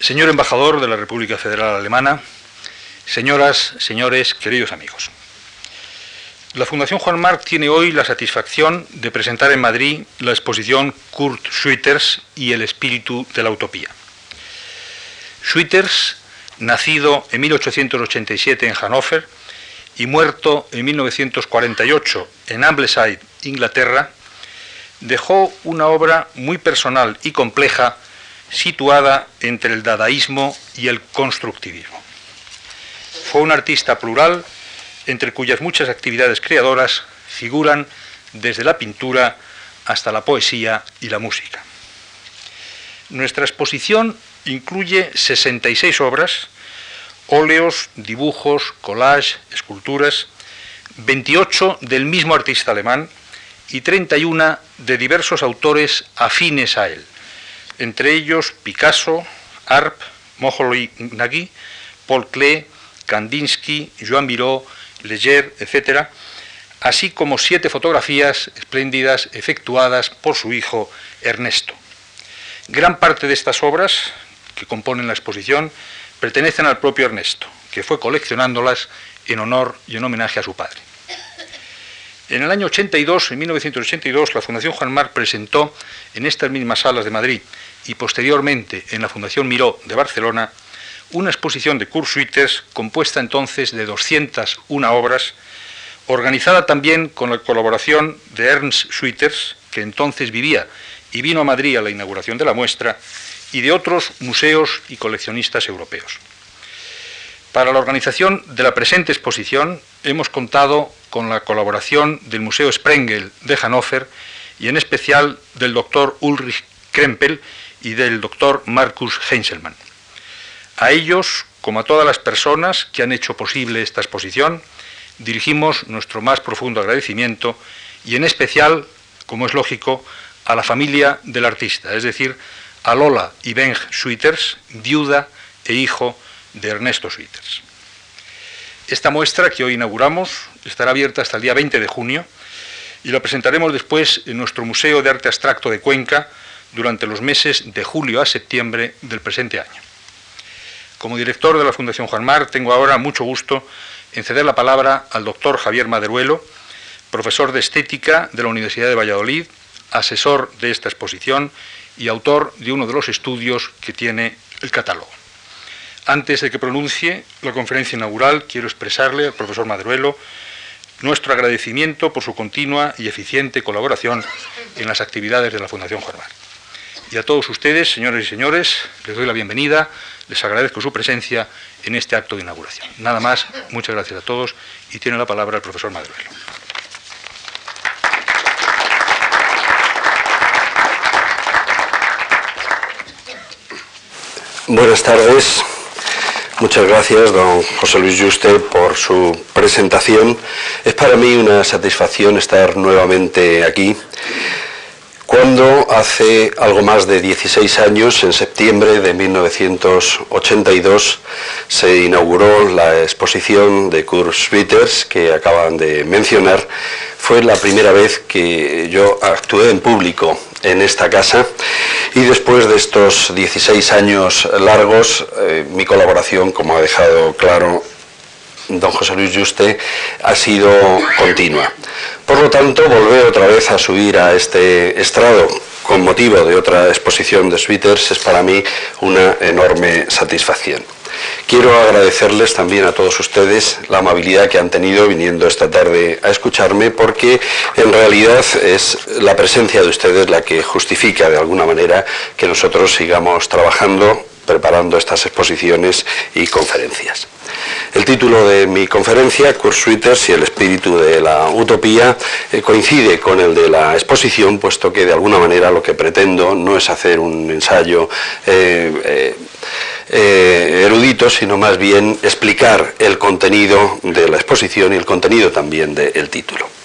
Señor embajador de la República Federal Alemana, señoras, señores, queridos amigos. La Fundación Juan Marc tiene hoy la satisfacción de presentar en Madrid la exposición Kurt Schwitters y el espíritu de la utopía. Schwitters, nacido en 1887 en Hannover y muerto en 1948 en Ambleside, Inglaterra, dejó una obra muy personal y compleja situada entre el dadaísmo y el constructivismo. Fue un artista plural entre cuyas muchas actividades creadoras figuran desde la pintura hasta la poesía y la música. Nuestra exposición incluye 66 obras, óleos, dibujos, collage, esculturas, 28 del mismo artista alemán y 31 de diversos autores afines a él, entre ellos Picasso, Arp, Moholy Nagy, Paul Klee, Kandinsky, Joan Miró, Leger, etc., así como siete fotografías espléndidas efectuadas por su hijo Ernesto. Gran parte de estas obras que componen la exposición pertenecen al propio Ernesto, que fue coleccionándolas en honor y en homenaje a su padre. En el año 82, en 1982, la Fundación Juan Marc presentó en estas mismas salas de Madrid y posteriormente en la Fundación Miró de Barcelona una exposición de Kurt Schwitters compuesta entonces de 201 obras, organizada también con la colaboración de Ernst Schwitters, que entonces vivía y vino a Madrid a la inauguración de la muestra, y de otros museos y coleccionistas europeos. Para la organización de la presente exposición hemos contado con la colaboración del Museo Sprengel de Hannover y en especial del doctor Ulrich Krempel y del doctor Marcus Heinzelmann. A ellos, como a todas las personas que han hecho posible esta exposición, dirigimos nuestro más profundo agradecimiento y en especial, como es lógico, a la familia del artista, es decir, a Lola y Benj Schwitters, viuda e hijo de Ernesto Schwitters. Esta muestra que hoy inauguramos estará abierta hasta el día 20 de junio y la presentaremos después en nuestro Museo de Arte Abstracto de Cuenca, durante los meses de julio a septiembre del presente año. Como director de la Fundación Juan Mar, tengo ahora mucho gusto en ceder la palabra al doctor Javier Maderuelo, profesor de Estética de la Universidad de Valladolid, asesor de esta exposición y autor de uno de los estudios que tiene el catálogo. Antes de que pronuncie la conferencia inaugural, quiero expresarle al profesor Maderuelo nuestro agradecimiento por su continua y eficiente colaboración en las actividades de la Fundación Juan Mar. Y a todos ustedes, señores y señores, les doy la bienvenida, les agradezco su presencia en este acto de inauguración. Nada más, muchas gracias a todos y tiene la palabra el profesor Maduelo. Buenas tardes. Muchas gracias, don José Luis Juste, por su presentación. Es para mí una satisfacción estar nuevamente aquí cuando hace algo más de 16 años, en septiembre de 1982, se inauguró la exposición de Kurt Schwitters que acaban de mencionar. Fue la primera vez que yo actué en público en esta casa y después de estos 16 años largos, eh, mi colaboración, como ha dejado claro don José Luis Juste, ha sido continua. Por lo tanto, volver otra vez a subir a este estrado con motivo de otra exposición de Sweeters es para mí una enorme satisfacción. Quiero agradecerles también a todos ustedes la amabilidad que han tenido viniendo esta tarde a escucharme porque en realidad es la presencia de ustedes la que justifica de alguna manera que nosotros sigamos trabajando preparando estas exposiciones y conferencias. El título de mi conferencia, Cursuiters y el espíritu de la utopía, eh, coincide con el de la exposición, puesto que de alguna manera lo que pretendo no es hacer un ensayo eh, eh, erudito, sino más bien explicar el contenido de la exposición y el contenido también del título.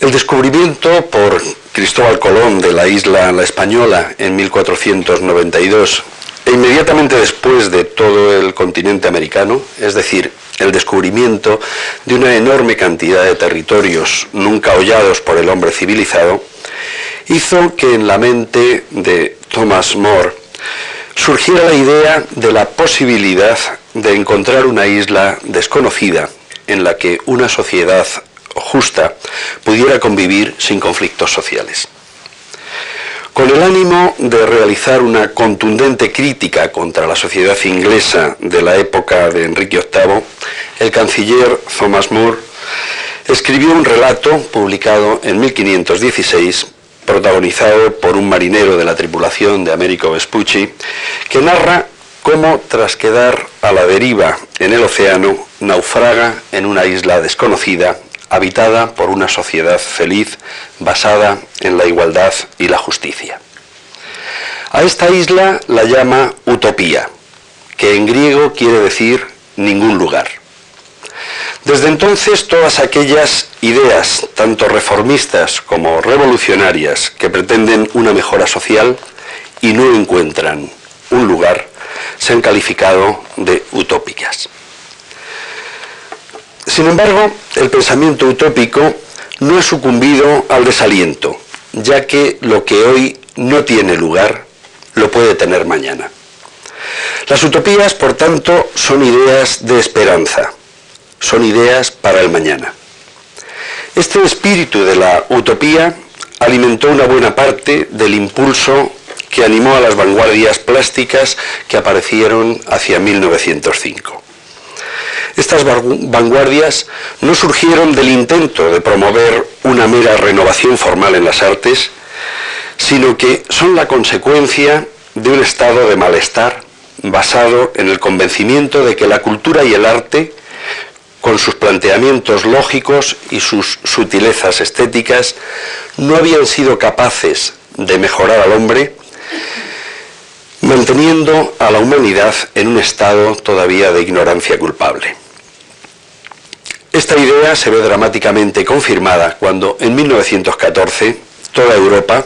El descubrimiento por Cristóbal Colón de la isla La Española en 1492 e inmediatamente después de todo el continente americano, es decir, el descubrimiento de una enorme cantidad de territorios nunca hollados por el hombre civilizado, hizo que en la mente de Thomas More, surgiera la idea de la posibilidad de encontrar una isla desconocida en la que una sociedad justa pudiera convivir sin conflictos sociales. Con el ánimo de realizar una contundente crítica contra la sociedad inglesa de la época de Enrique VIII, el canciller Thomas More escribió un relato publicado en 1516, protagonizado por un marinero de la tripulación de Américo Vespucci, que narra cómo, tras quedar a la deriva en el océano, naufraga en una isla desconocida habitada por una sociedad feliz basada en la igualdad y la justicia. A esta isla la llama Utopía, que en griego quiere decir ningún lugar. Desde entonces todas aquellas ideas, tanto reformistas como revolucionarias, que pretenden una mejora social y no encuentran un lugar, se han calificado de utópicas. Sin embargo, el pensamiento utópico no ha sucumbido al desaliento, ya que lo que hoy no tiene lugar lo puede tener mañana. Las utopías, por tanto, son ideas de esperanza, son ideas para el mañana. Este espíritu de la utopía alimentó una buena parte del impulso que animó a las vanguardias plásticas que aparecieron hacia 1905. Estas vanguardias no surgieron del intento de promover una mera renovación formal en las artes, sino que son la consecuencia de un estado de malestar basado en el convencimiento de que la cultura y el arte, con sus planteamientos lógicos y sus sutilezas estéticas, no habían sido capaces de mejorar al hombre, manteniendo a la humanidad en un estado todavía de ignorancia culpable. Esta idea se ve dramáticamente confirmada cuando en 1914 toda Europa,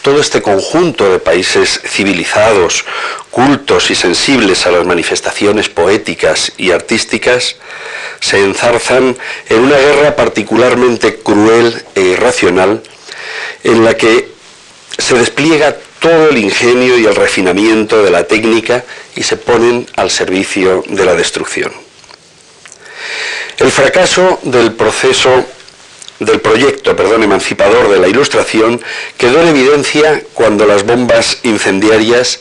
todo este conjunto de países civilizados, cultos y sensibles a las manifestaciones poéticas y artísticas, se enzarzan en una guerra particularmente cruel e irracional en la que se despliega todo el ingenio y el refinamiento de la técnica y se ponen al servicio de la destrucción. El fracaso del proceso del proyecto, perdón, emancipador de la Ilustración quedó en evidencia cuando las bombas incendiarias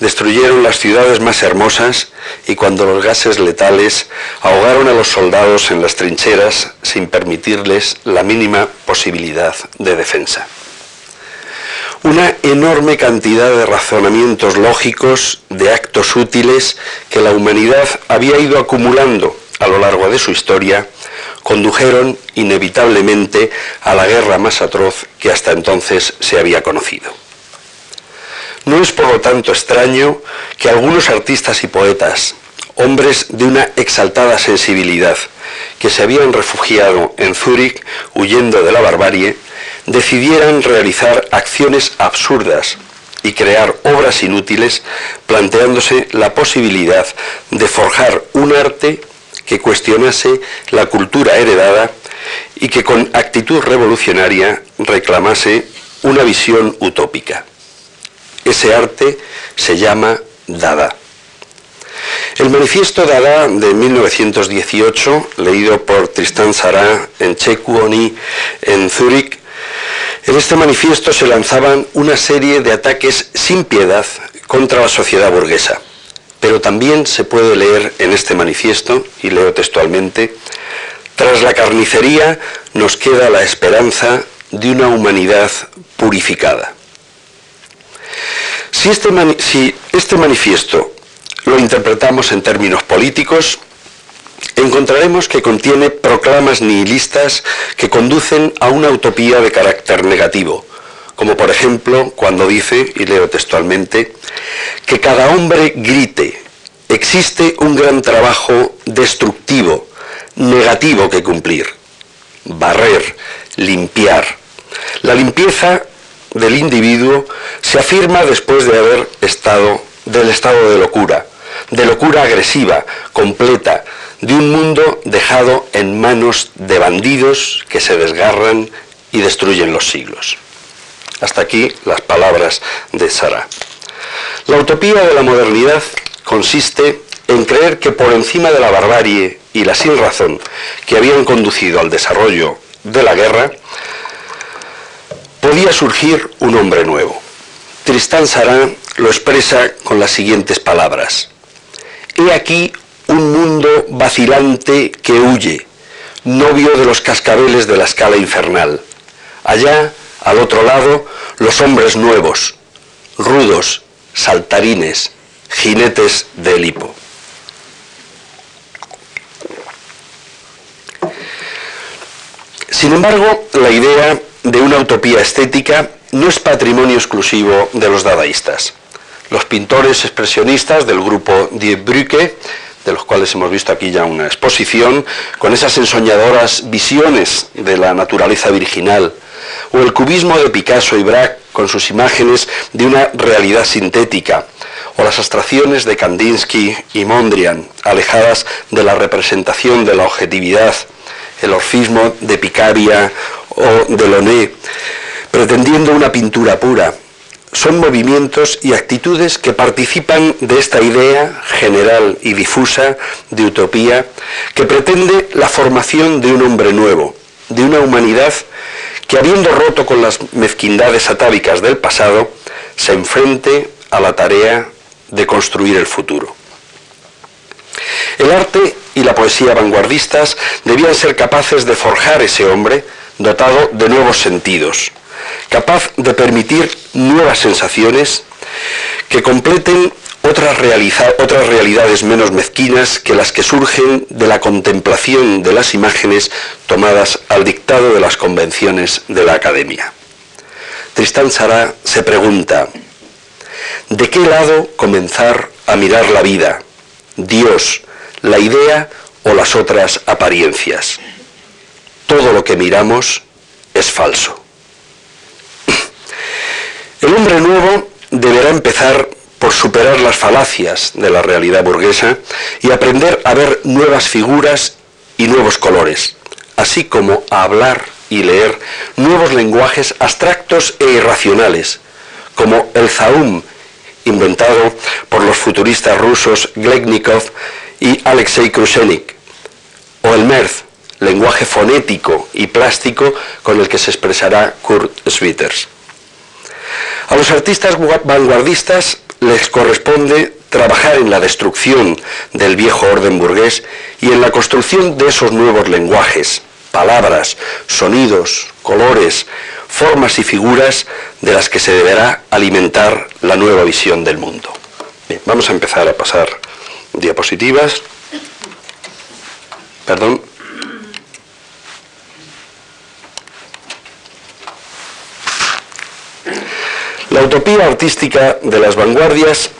destruyeron las ciudades más hermosas y cuando los gases letales ahogaron a los soldados en las trincheras sin permitirles la mínima posibilidad de defensa. Una enorme cantidad de razonamientos lógicos, de actos útiles que la humanidad había ido acumulando a lo largo de su historia condujeron inevitablemente a la guerra más atroz que hasta entonces se había conocido. No es por lo tanto extraño que algunos artistas y poetas, hombres de una exaltada sensibilidad, que se habían refugiado en Zúrich huyendo de la barbarie, decidieran realizar acciones absurdas y crear obras inútiles, planteándose la posibilidad de forjar un arte que cuestionase la cultura heredada y que con actitud revolucionaria reclamase una visión utópica. Ese arte se llama Dada. El manifiesto Dada de 1918, leído por Tristan Sará en Chekuoni en Zúrich, en este manifiesto se lanzaban una serie de ataques sin piedad contra la sociedad burguesa. Pero también se puede leer en este manifiesto, y leo textualmente, tras la carnicería nos queda la esperanza de una humanidad purificada. Si este, si este manifiesto lo interpretamos en términos políticos, encontraremos que contiene proclamas nihilistas que conducen a una utopía de carácter negativo, como por ejemplo cuando dice, y leo textualmente, que cada hombre grite, existe un gran trabajo destructivo, negativo que cumplir, barrer, limpiar. La limpieza del individuo se afirma después de haber estado del estado de locura, de locura agresiva, completa, de un mundo dejado en manos de bandidos que se desgarran y destruyen los siglos. Hasta aquí las palabras de Sara. La utopía de la modernidad consiste en creer que por encima de la barbarie y la sin razón que habían conducido al desarrollo de la guerra, podía surgir un hombre nuevo. Tristán Sarán lo expresa con las siguientes palabras. He aquí un mundo vacilante que huye, novio de los cascabeles de la escala infernal. Allá, al otro lado, los hombres nuevos, rudos, saltarines, jinetes de Elipo. Sin embargo, la idea de una utopía estética no es patrimonio exclusivo de los dadaístas. Los pintores expresionistas del grupo Die Brücke, de los cuales hemos visto aquí ya una exposición, con esas ensoñadoras visiones de la naturaleza virginal, o el cubismo de Picasso y Braque con sus imágenes de una realidad sintética, o las abstracciones de Kandinsky y Mondrian, alejadas de la representación de la objetividad, el orfismo de Picaria o Delaunay, pretendiendo una pintura pura. Son movimientos y actitudes que participan de esta idea general y difusa de utopía que pretende la formación de un hombre nuevo, de una humanidad que habiendo roto con las mezquindades atávicas del pasado, se enfrente a la tarea de construir el futuro. El arte y la poesía vanguardistas debían ser capaces de forjar ese hombre dotado de nuevos sentidos, capaz de permitir nuevas sensaciones que completen otras, otras, realidades menos mezquinas que las que surgen de la contemplación de las imágenes tomadas al dictado de las convenciones de la academia. Tristán Sará se pregunta, ¿de qué lado comenzar a mirar la vida? Dios, la idea o las otras apariencias. Todo lo que miramos es falso. El hombre nuevo deberá empezar por superar las falacias de la realidad burguesa y aprender a ver nuevas figuras y nuevos colores, así como a hablar y leer nuevos lenguajes abstractos e irracionales, como el zaum, inventado por los futuristas rusos Glegnikov y Alexei Krusenik, o el MERZ, lenguaje fonético y plástico con el que se expresará Kurt Schwitters. A los artistas vanguardistas les corresponde trabajar en la destrucción del viejo orden burgués y en la construcción de esos nuevos lenguajes, palabras, sonidos, colores, formas y figuras de las que se deberá alimentar la nueva visión del mundo. Bien, vamos a empezar a pasar diapositivas. Perdón. La utopía artística de las vanguardias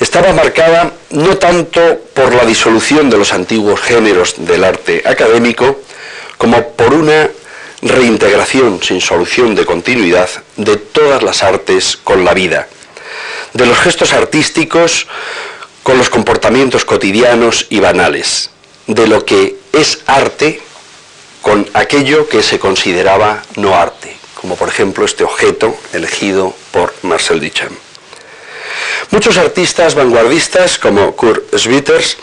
estaba marcada no tanto por la disolución de los antiguos géneros del arte académico, como por una reintegración sin solución de continuidad de todas las artes con la vida, de los gestos artísticos con los comportamientos cotidianos y banales, de lo que es arte con aquello que se consideraba no arte, como por ejemplo este objeto elegido por Marcel Duchamp. Muchos artistas vanguardistas como Kurt Schwitters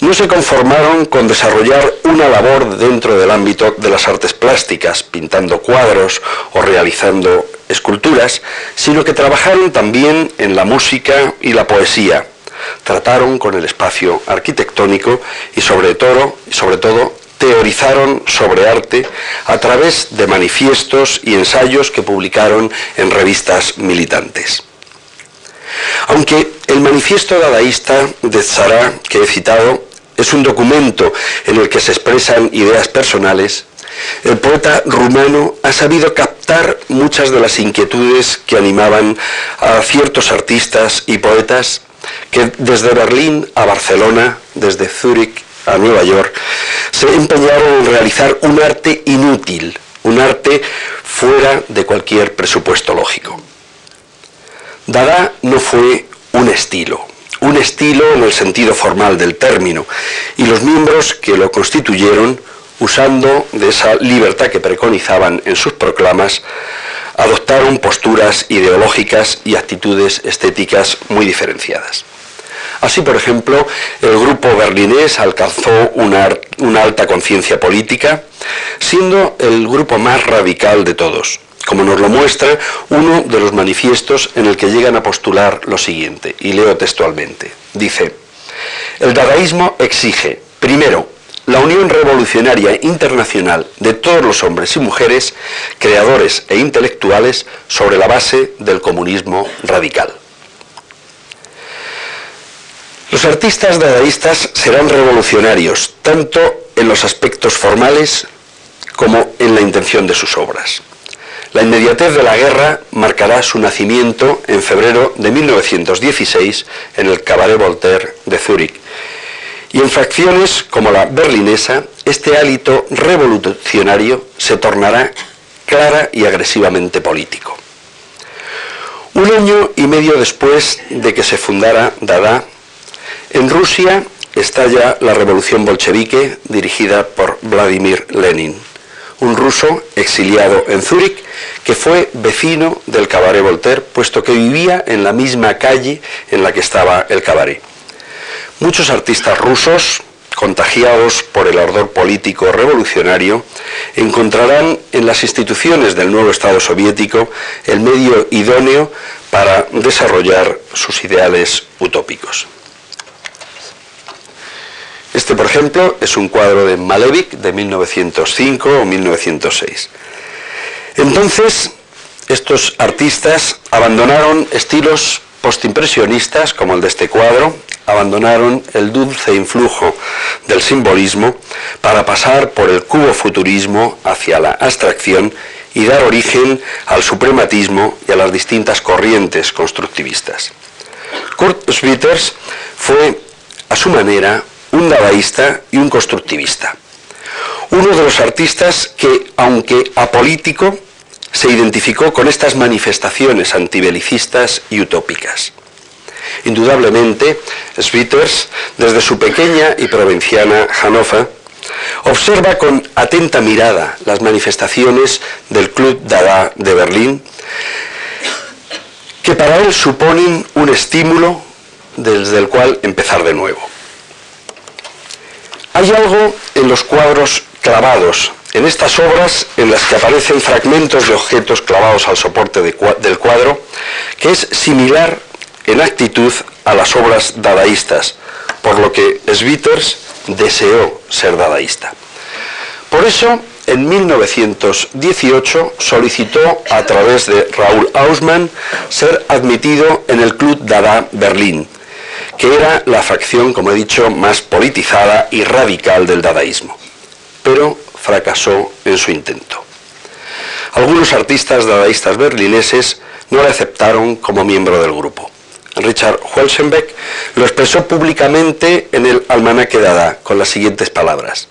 no se conformaron con desarrollar una labor dentro del ámbito de las artes plásticas, pintando cuadros o realizando esculturas, sino que trabajaron también en la música y la poesía, trataron con el espacio arquitectónico y sobre todo, sobre todo teorizaron sobre arte a través de manifiestos y ensayos que publicaron en revistas militantes. Aunque el manifiesto dadaísta de Zara que he citado es un documento en el que se expresan ideas personales, el poeta rumano ha sabido captar muchas de las inquietudes que animaban a ciertos artistas y poetas que desde Berlín a Barcelona, desde Zúrich a Nueva York, se empeñaron en realizar un arte inútil, un arte fuera de cualquier presupuesto lógico. Dada no fue un estilo, un estilo en el sentido formal del término, y los miembros que lo constituyeron, usando de esa libertad que preconizaban en sus proclamas, adoptaron posturas ideológicas y actitudes estéticas muy diferenciadas. Así, por ejemplo, el grupo berlinés alcanzó una, una alta conciencia política, siendo el grupo más radical de todos, como nos lo muestra uno de los manifiestos en el que llegan a postular lo siguiente, y leo textualmente. Dice, el dadaísmo exige, primero, la unión revolucionaria internacional de todos los hombres y mujeres, creadores e intelectuales, sobre la base del comunismo radical. Los artistas dadaístas serán revolucionarios, tanto en los aspectos formales como en la intención de sus obras. La inmediatez de la guerra marcará su nacimiento en febrero de 1916 en el Cabaret Voltaire de Zúrich y en facciones como la berlinesa, este hálito revolucionario se tornará clara y agresivamente político. Un año y medio después de que se fundara Dada, en Rusia estalla la revolución bolchevique dirigida por Vladimir Lenin, un ruso exiliado en Zúrich que fue vecino del cabaret Voltaire, puesto que vivía en la misma calle en la que estaba el cabaret. Muchos artistas rusos, contagiados por el ardor político revolucionario, encontrarán en las instituciones del nuevo Estado soviético el medio idóneo para desarrollar sus ideales utópicos. Este, por ejemplo, es un cuadro de Malevich de 1905 o 1906. Entonces, estos artistas abandonaron estilos postimpresionistas como el de este cuadro, abandonaron el dulce influjo del simbolismo para pasar por el cubo futurismo hacia la abstracción y dar origen al suprematismo y a las distintas corrientes constructivistas. Kurt Schwitters fue, a su manera, un dadaísta y un constructivista. Uno de los artistas que, aunque apolítico, se identificó con estas manifestaciones antibelicistas y utópicas. Indudablemente, Schwitters, desde su pequeña y provinciana Hannover, observa con atenta mirada las manifestaciones del Club Dada de Berlín, que para él suponen un estímulo desde el cual empezar de nuevo. Hay algo en los cuadros clavados, en estas obras en las que aparecen fragmentos de objetos clavados al soporte del cuadro, que es similar en actitud a las obras dadaístas, por lo que Schwitters deseó ser dadaísta. Por eso, en 1918 solicitó a través de Raúl Hausmann ser admitido en el Club Dada Berlín, que era la facción, como he dicho, más politizada y radical del dadaísmo, pero fracasó en su intento. Algunos artistas dadaístas berlineses no le aceptaron como miembro del grupo. Richard Huelsenbeck, lo expresó públicamente en el Almanaque Dada con las siguientes palabras.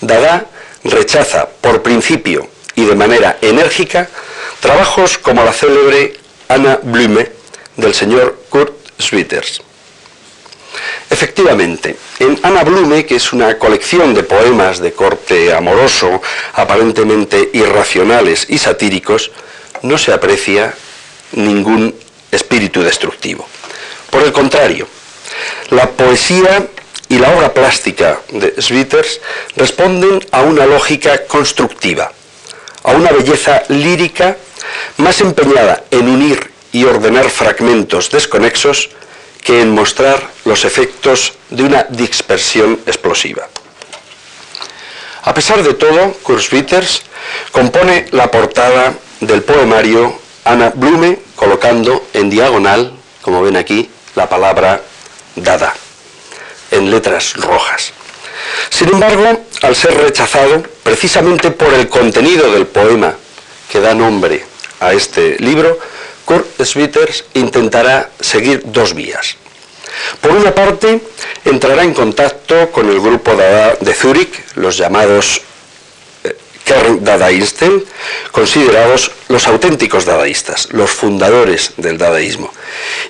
Dada rechaza por principio y de manera enérgica trabajos como la célebre Anna Blume del señor Kurt Schwitters. Efectivamente, en Anna Blume, que es una colección de poemas de corte amoroso, aparentemente irracionales y satíricos, no se aprecia ningún espíritu destructivo. Por el contrario, la poesía y la obra plástica de Schwitters responden a una lógica constructiva, a una belleza lírica más empeñada en unir y ordenar fragmentos desconexos que en mostrar los efectos de una dispersión explosiva. A pesar de todo, Kurt Schwitters compone la portada del poemario Anna Blume colocando en diagonal, como ven aquí, la palabra dada, en letras rojas. Sin embargo, al ser rechazado, precisamente por el contenido del poema que da nombre a este libro, Kurt Schwitters intentará seguir dos vías. Por una parte, entrará en contacto con el grupo Dada de Zúrich, los llamados Kern Dadaisten, considerados los auténticos dadaístas, los fundadores del dadaísmo,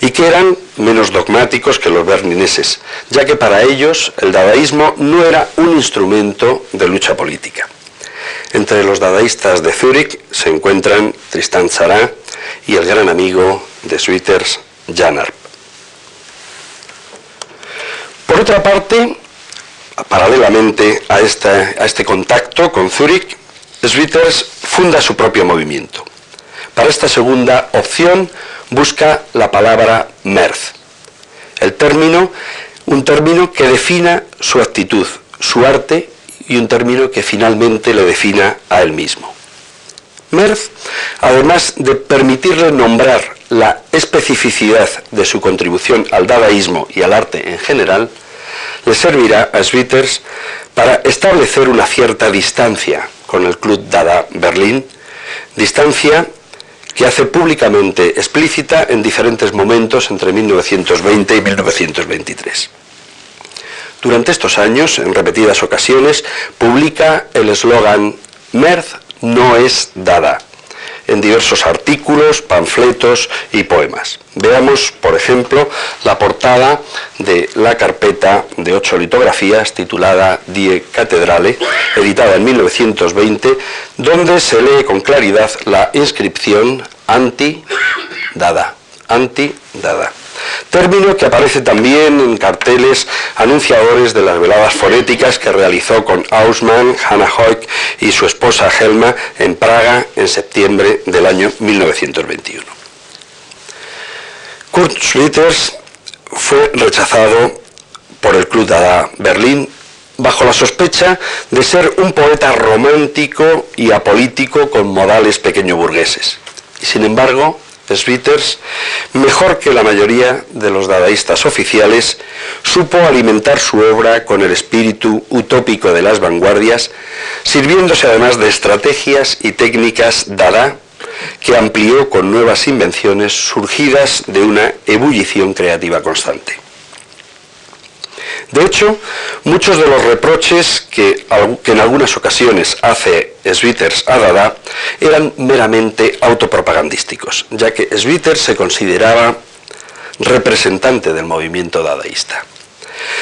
y que eran menos dogmáticos que los berlineses, ya que para ellos el dadaísmo no era un instrumento de lucha política. Entre los dadaístas de Zúrich se encuentran Tristan Tzara y el gran amigo de Switters, Jan Arp. Por otra parte, paralelamente a, a este contacto con Zúrich, Switters funda su propio movimiento. Para esta segunda opción busca la palabra merz, el término, un término que defina su actitud, su arte y un término que finalmente le defina a él mismo. Merz, además de permitirle nombrar la especificidad de su contribución al dadaísmo y al arte en general, le servirá a Schwitters para establecer una cierta distancia con el Club Dada Berlín, distancia que hace públicamente explícita en diferentes momentos entre 1920 y 1923. Durante estos años, en repetidas ocasiones, publica el eslogan Merz no es Dada, en diversos artículos, panfletos y poemas. Veamos, por ejemplo, la portada de la carpeta de ocho litografías titulada Die Cathedrale, editada en 1920, donde se lee con claridad la inscripción anti-dada, anti-dada término que aparece también en carteles anunciadores de las veladas fonéticas que realizó con Hausmann, Hannah Hoyk y su esposa Helma en Praga en septiembre del año 1921. Kurt Schlitters fue rechazado por el Club Dada Berlín bajo la sospecha de ser un poeta romántico y apolítico con modales pequeño burgueses. Y sin embargo, Schwitters, mejor que la mayoría de los dadaístas oficiales, supo alimentar su obra con el espíritu utópico de las vanguardias, sirviéndose además de estrategias y técnicas dada que amplió con nuevas invenciones surgidas de una ebullición creativa constante. De hecho, muchos de los reproches que, en algunas ocasiones hace Schwitters a Dada eran meramente autopropagandísticos, ya que Schwitters se consideraba representante del movimiento dadaísta.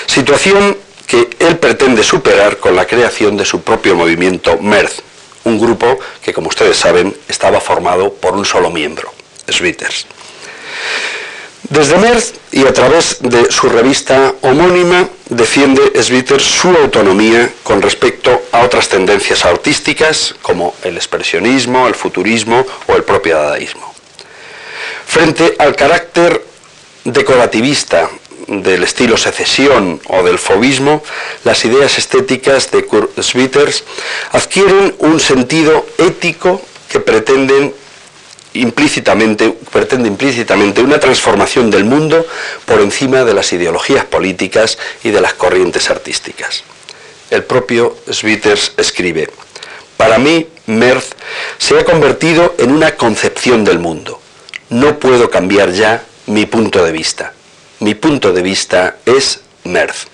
Situación que él pretende superar con la creación de su propio movimiento MERZ, un grupo que, como ustedes saben, estaba formado por un solo miembro, Schwitters. Desde Merz y a través de su revista homónima defiende Sviter su autonomía con respecto a otras tendencias artísticas como el expresionismo, el futurismo o el propio dadaísmo. Frente al carácter decorativista del estilo secesión o del fobismo, las ideas estéticas de Kurt Schwitters adquieren un sentido ético que pretenden implícitamente, pretende implícitamente una transformación del mundo por encima de las ideologías políticas y de las corrientes artísticas. El propio Schwitters escribe, para mí, Merz se ha convertido en una concepción del mundo. No puedo cambiar ya mi punto de vista. Mi punto de vista es Merz.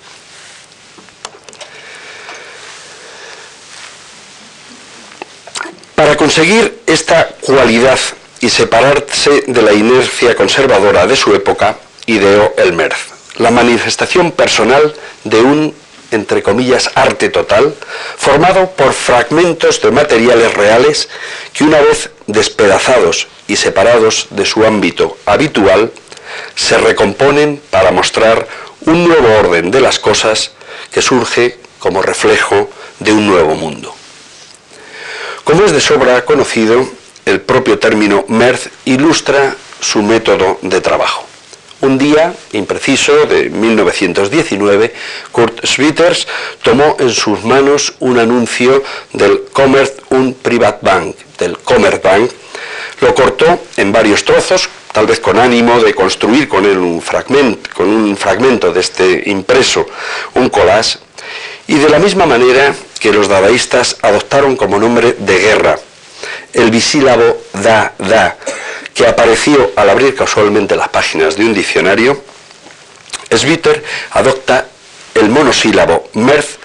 Para conseguir esta cualidad y separarse de la inercia conservadora de su época, ideó el MERZ, la manifestación personal de un, entre comillas, arte total, formado por fragmentos de materiales reales que una vez despedazados y separados de su ámbito habitual, se recomponen para mostrar un nuevo orden de las cosas que surge como reflejo de un nuevo mundo. Como es de sobra conocido, el propio término Merz ilustra su método de trabajo. Un día impreciso de 1919, Kurt Schwitters tomó en sus manos un anuncio del Commerz und Privatbank, del Commerzbank, lo cortó en varios trozos, tal vez con ánimo de construir con él un fragmento, con un fragmento de este impreso, un collage, y de la misma manera que los dadaístas adoptaron como nombre de guerra el bisílabo da, da, que apareció al abrir casualmente las páginas de un diccionario, Sviter adopta el monosílabo merz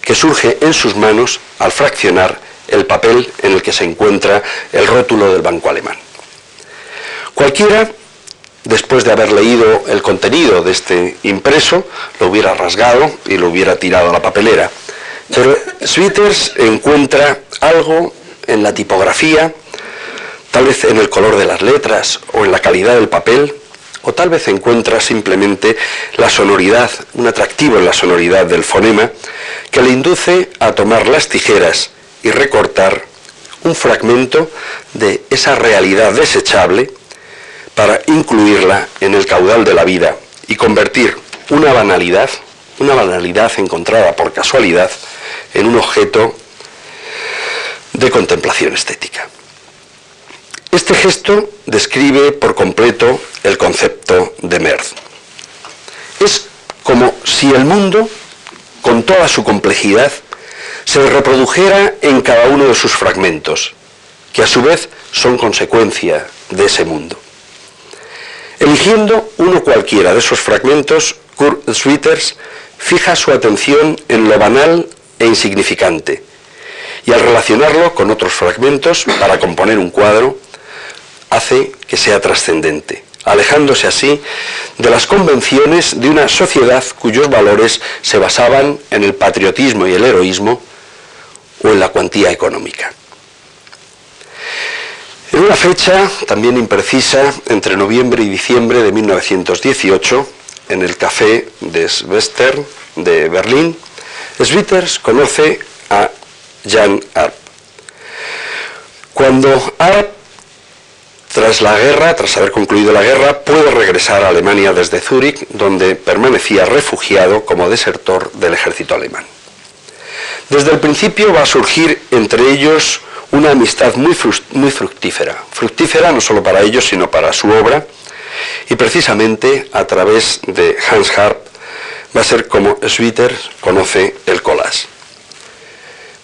que surge en sus manos al fraccionar el papel en el que se encuentra el rótulo del banco alemán. Cualquiera, después de haber leído el contenido de este impreso, lo hubiera rasgado y lo hubiera tirado a la papelera Pero Sweeters encuentra algo en la tipografía, tal vez en el color de las letras o en la calidad del papel, o tal vez encuentra simplemente la sonoridad, un atractivo en la sonoridad del fonema, que le induce a tomar las tijeras y recortar un fragmento de esa realidad desechable para incluirla en el caudal de la vida y convertir una banalidad, una banalidad encontrada por casualidad, en un objeto de contemplación estética. Este gesto describe por completo el concepto de Merz. Es como si el mundo, con toda su complejidad, se reprodujera en cada uno de sus fragmentos, que a su vez son consecuencia de ese mundo. Eligiendo uno cualquiera de esos fragmentos, Kurt Schwitters fija su atención en lo banal e insignificante, y al relacionarlo con otros fragmentos para componer un cuadro, hace que sea trascendente, alejándose así de las convenciones de una sociedad cuyos valores se basaban en el patriotismo y el heroísmo o en la cuantía económica. En una fecha también imprecisa, entre noviembre y diciembre de 1918, en el café de Western de Berlín, Schwitters conoce a Jan Arp. Cuando Arp, tras la guerra, tras haber concluido la guerra, puede regresar a Alemania desde Zúrich, donde permanecía refugiado como desertor del ejército alemán. Desde el principio va a surgir entre ellos una amistad muy, fructífera, fructífera no solo para ellos, sino para su obra, y precisamente a través de Hans Harp va a ser como Schwitter conoce el collage.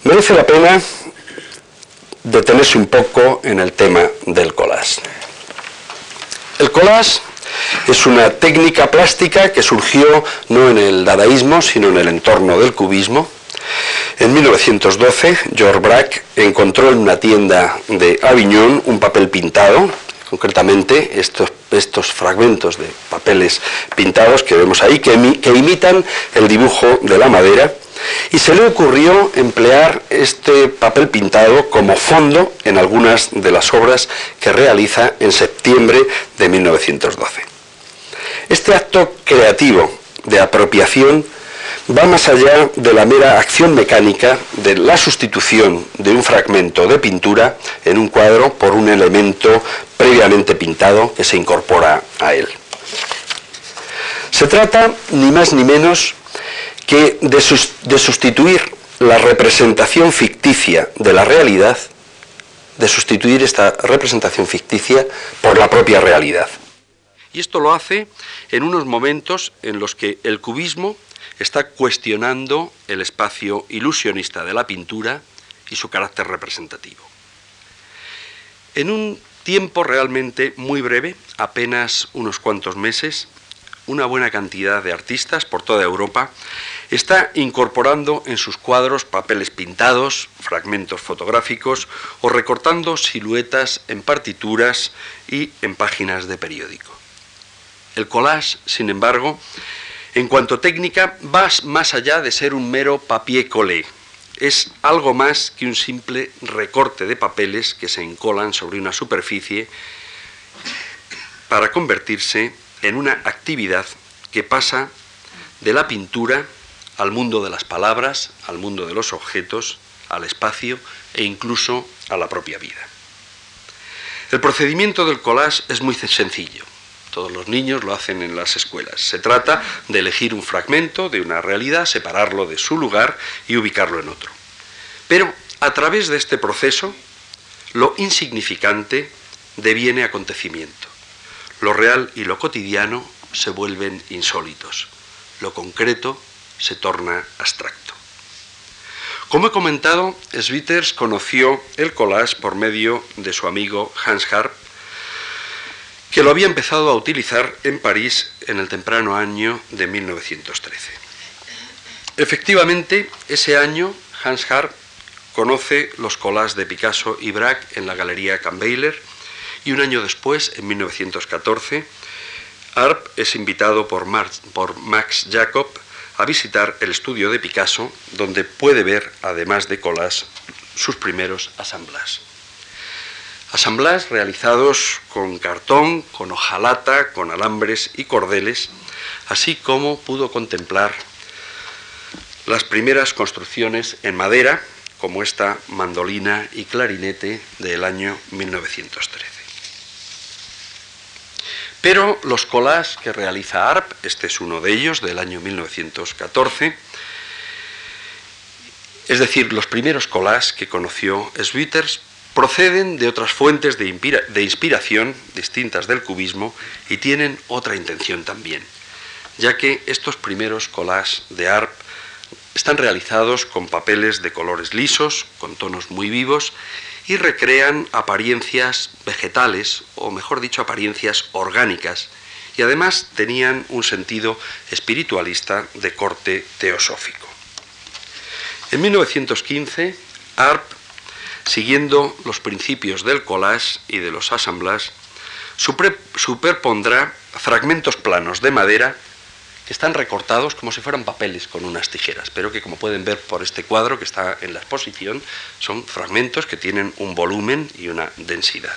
Merece la pena detenerse un poco en el tema del collage. El collage es una técnica plástica que surgió no en el dadaísmo, sino en el entorno del cubismo. En 1912, George Braque encontró en una tienda de Aviñón un papel pintado concretamente estos, estos fragmentos de papeles pintados que vemos ahí, que, que imitan el dibujo de la madera, y se le ocurrió emplear este papel pintado como fondo en algunas de las obras que realiza en septiembre de 1912. Este acto creativo de apropiación va más allá de la mera acción mecánica de la sustitución de un fragmento de pintura en un cuadro por un elemento previamente pintado que se incorpora a él. Se trata ni más ni menos que de, sustituir la representación ficticia de la realidad, de sustituir esta representación ficticia por la propia realidad. Y esto lo hace en unos momentos en los que el cubismo está cuestionando el espacio ilusionista de la pintura y su carácter representativo. En un tiempo realmente muy breve, apenas unos cuantos meses, una buena cantidad de artistas por toda Europa está incorporando en sus cuadros papeles pintados, fragmentos fotográficos o recortando siluetas en partituras y en páginas de periódico. El collage, sin embargo, en cuanto técnica, va más allá de ser un mero papier-collé. Es algo más que un simple recorte de papeles que se encolan sobre una superficie para convertirse en una actividad que pasa de la pintura al mundo de las palabras, al mundo de los objetos, al espacio e incluso a la propia vida. El procedimiento del collage es muy sencillo. Todos los niños lo hacen en las escuelas. Se trata de elegir un fragmento de una realidad, separarlo de su lugar y ubicarlo en otro. Pero a través de este proceso, lo insignificante deviene acontecimiento. Lo real y lo cotidiano se vuelven insólitos. Lo concreto se torna abstracto. Como he comentado, Schwitters conoció el collage por medio de su amigo Hans Harp, que lo había empezado a utilizar en París en el temprano año de 1913. Efectivamente, ese año Hans Hart conoce los collages de Picasso y Braque en la Galería Campbell y un año después, en 1914, Arp es invitado por, Max Jacob a visitar el estudio de Picasso, donde puede ver, además de colas, sus primeros asamblas. Asamblas realizados con cartón, con hojalata, con alambres y cordeles, así como pudo contemplar las primeras construcciones en madera, como esta mandolina y clarinete del año 1913. Pero los collages que realiza ARP, este es uno de ellos del año 1914, es decir, los primeros collages que conoció Schwitters, proceden de otras fuentes de, inspiración distintas del cubismo y tienen otra intención también, ya que estos primeros collages de ARP están realizados con papeles de colores lisos, con tonos muy vivos, y recrean apariencias vegetales, o mejor dicho, apariencias orgánicas, y además tenían un sentido espiritualista de corte teosófico. En 1915, Arp, siguiendo los principios del collage y de los assemblages, superpondrá fragmentos planos de madera están recortados como si fueran papeles con unas tijeras, pero que como pueden ver por este cuadro que está en la exposición, son fragmentos que tienen un volumen y una densidad.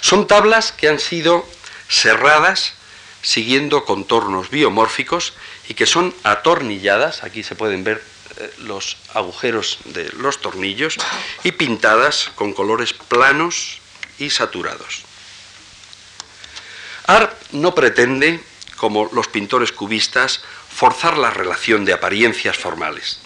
Son tablas que han sido cerradas siguiendo contornos biomórficos y que son atornilladas, aquí se pueden ver eh, los agujeros de los tornillos, y pintadas con colores planos y saturados. ARP no pretende como los pintores cubistas, forzar la relación de apariencias formales.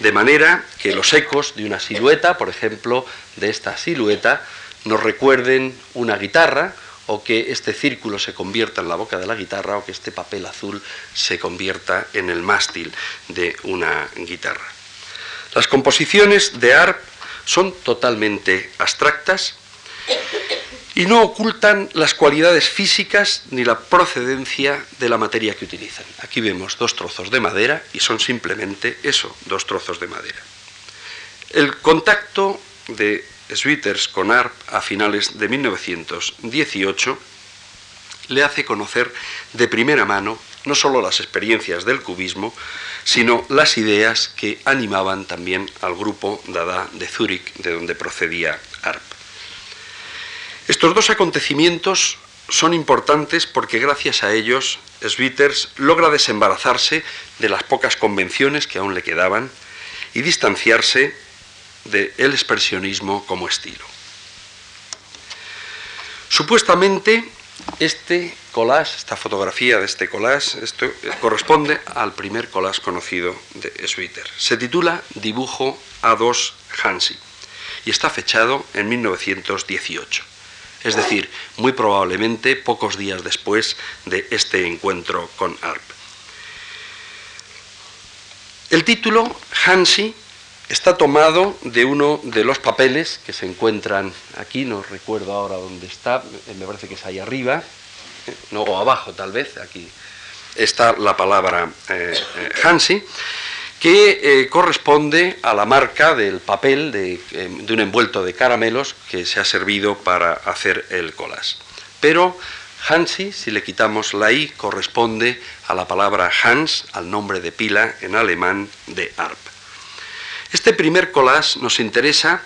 De manera que los ecos de una silueta, por ejemplo, de esta silueta, nos recuerden una guitarra o que este círculo se convierta en la boca de la guitarra o que este papel azul se convierta en el mástil de una guitarra. Las composiciones de ARP son totalmente abstractas y no ocultan las cualidades físicas ni la procedencia de la materia que utilizan. Aquí vemos dos trozos de madera y son simplemente eso, dos trozos de madera. El contacto de Sweeters con ARP a finales de 1918 le hace conocer de primera mano no solo las experiencias del cubismo, sino las ideas que animaban también al grupo Dada de Zúrich, de donde procedía. Estos dos acontecimientos son importantes porque gracias a ellos Schwitters logra desembarazarse de las pocas convenciones que aún le quedaban y distanciarse del expresionismo como estilo. Supuestamente este collage, esta fotografía de este collage, corresponde al primer collage conocido de Schwitters. Se titula Dibujo A2 Hansi y está fechado en 1918 es decir, muy probablemente pocos días después de este encuentro con Arp. El título, Hansi, está tomado de uno de los papeles que se encuentran aquí, no recuerdo ahora dónde está, me parece que es ahí arriba, no, o abajo tal vez, aquí está la palabra eh, eh, Hansi, que eh, corresponde a la marca del papel eh, de, un envuelto de caramelos que se ha servido para hacer el colas. Pero Hansi, si le quitamos la i, corresponde a la palabra Hans, al nombre de pila en alemán de ARP. Este primer collage nos interesa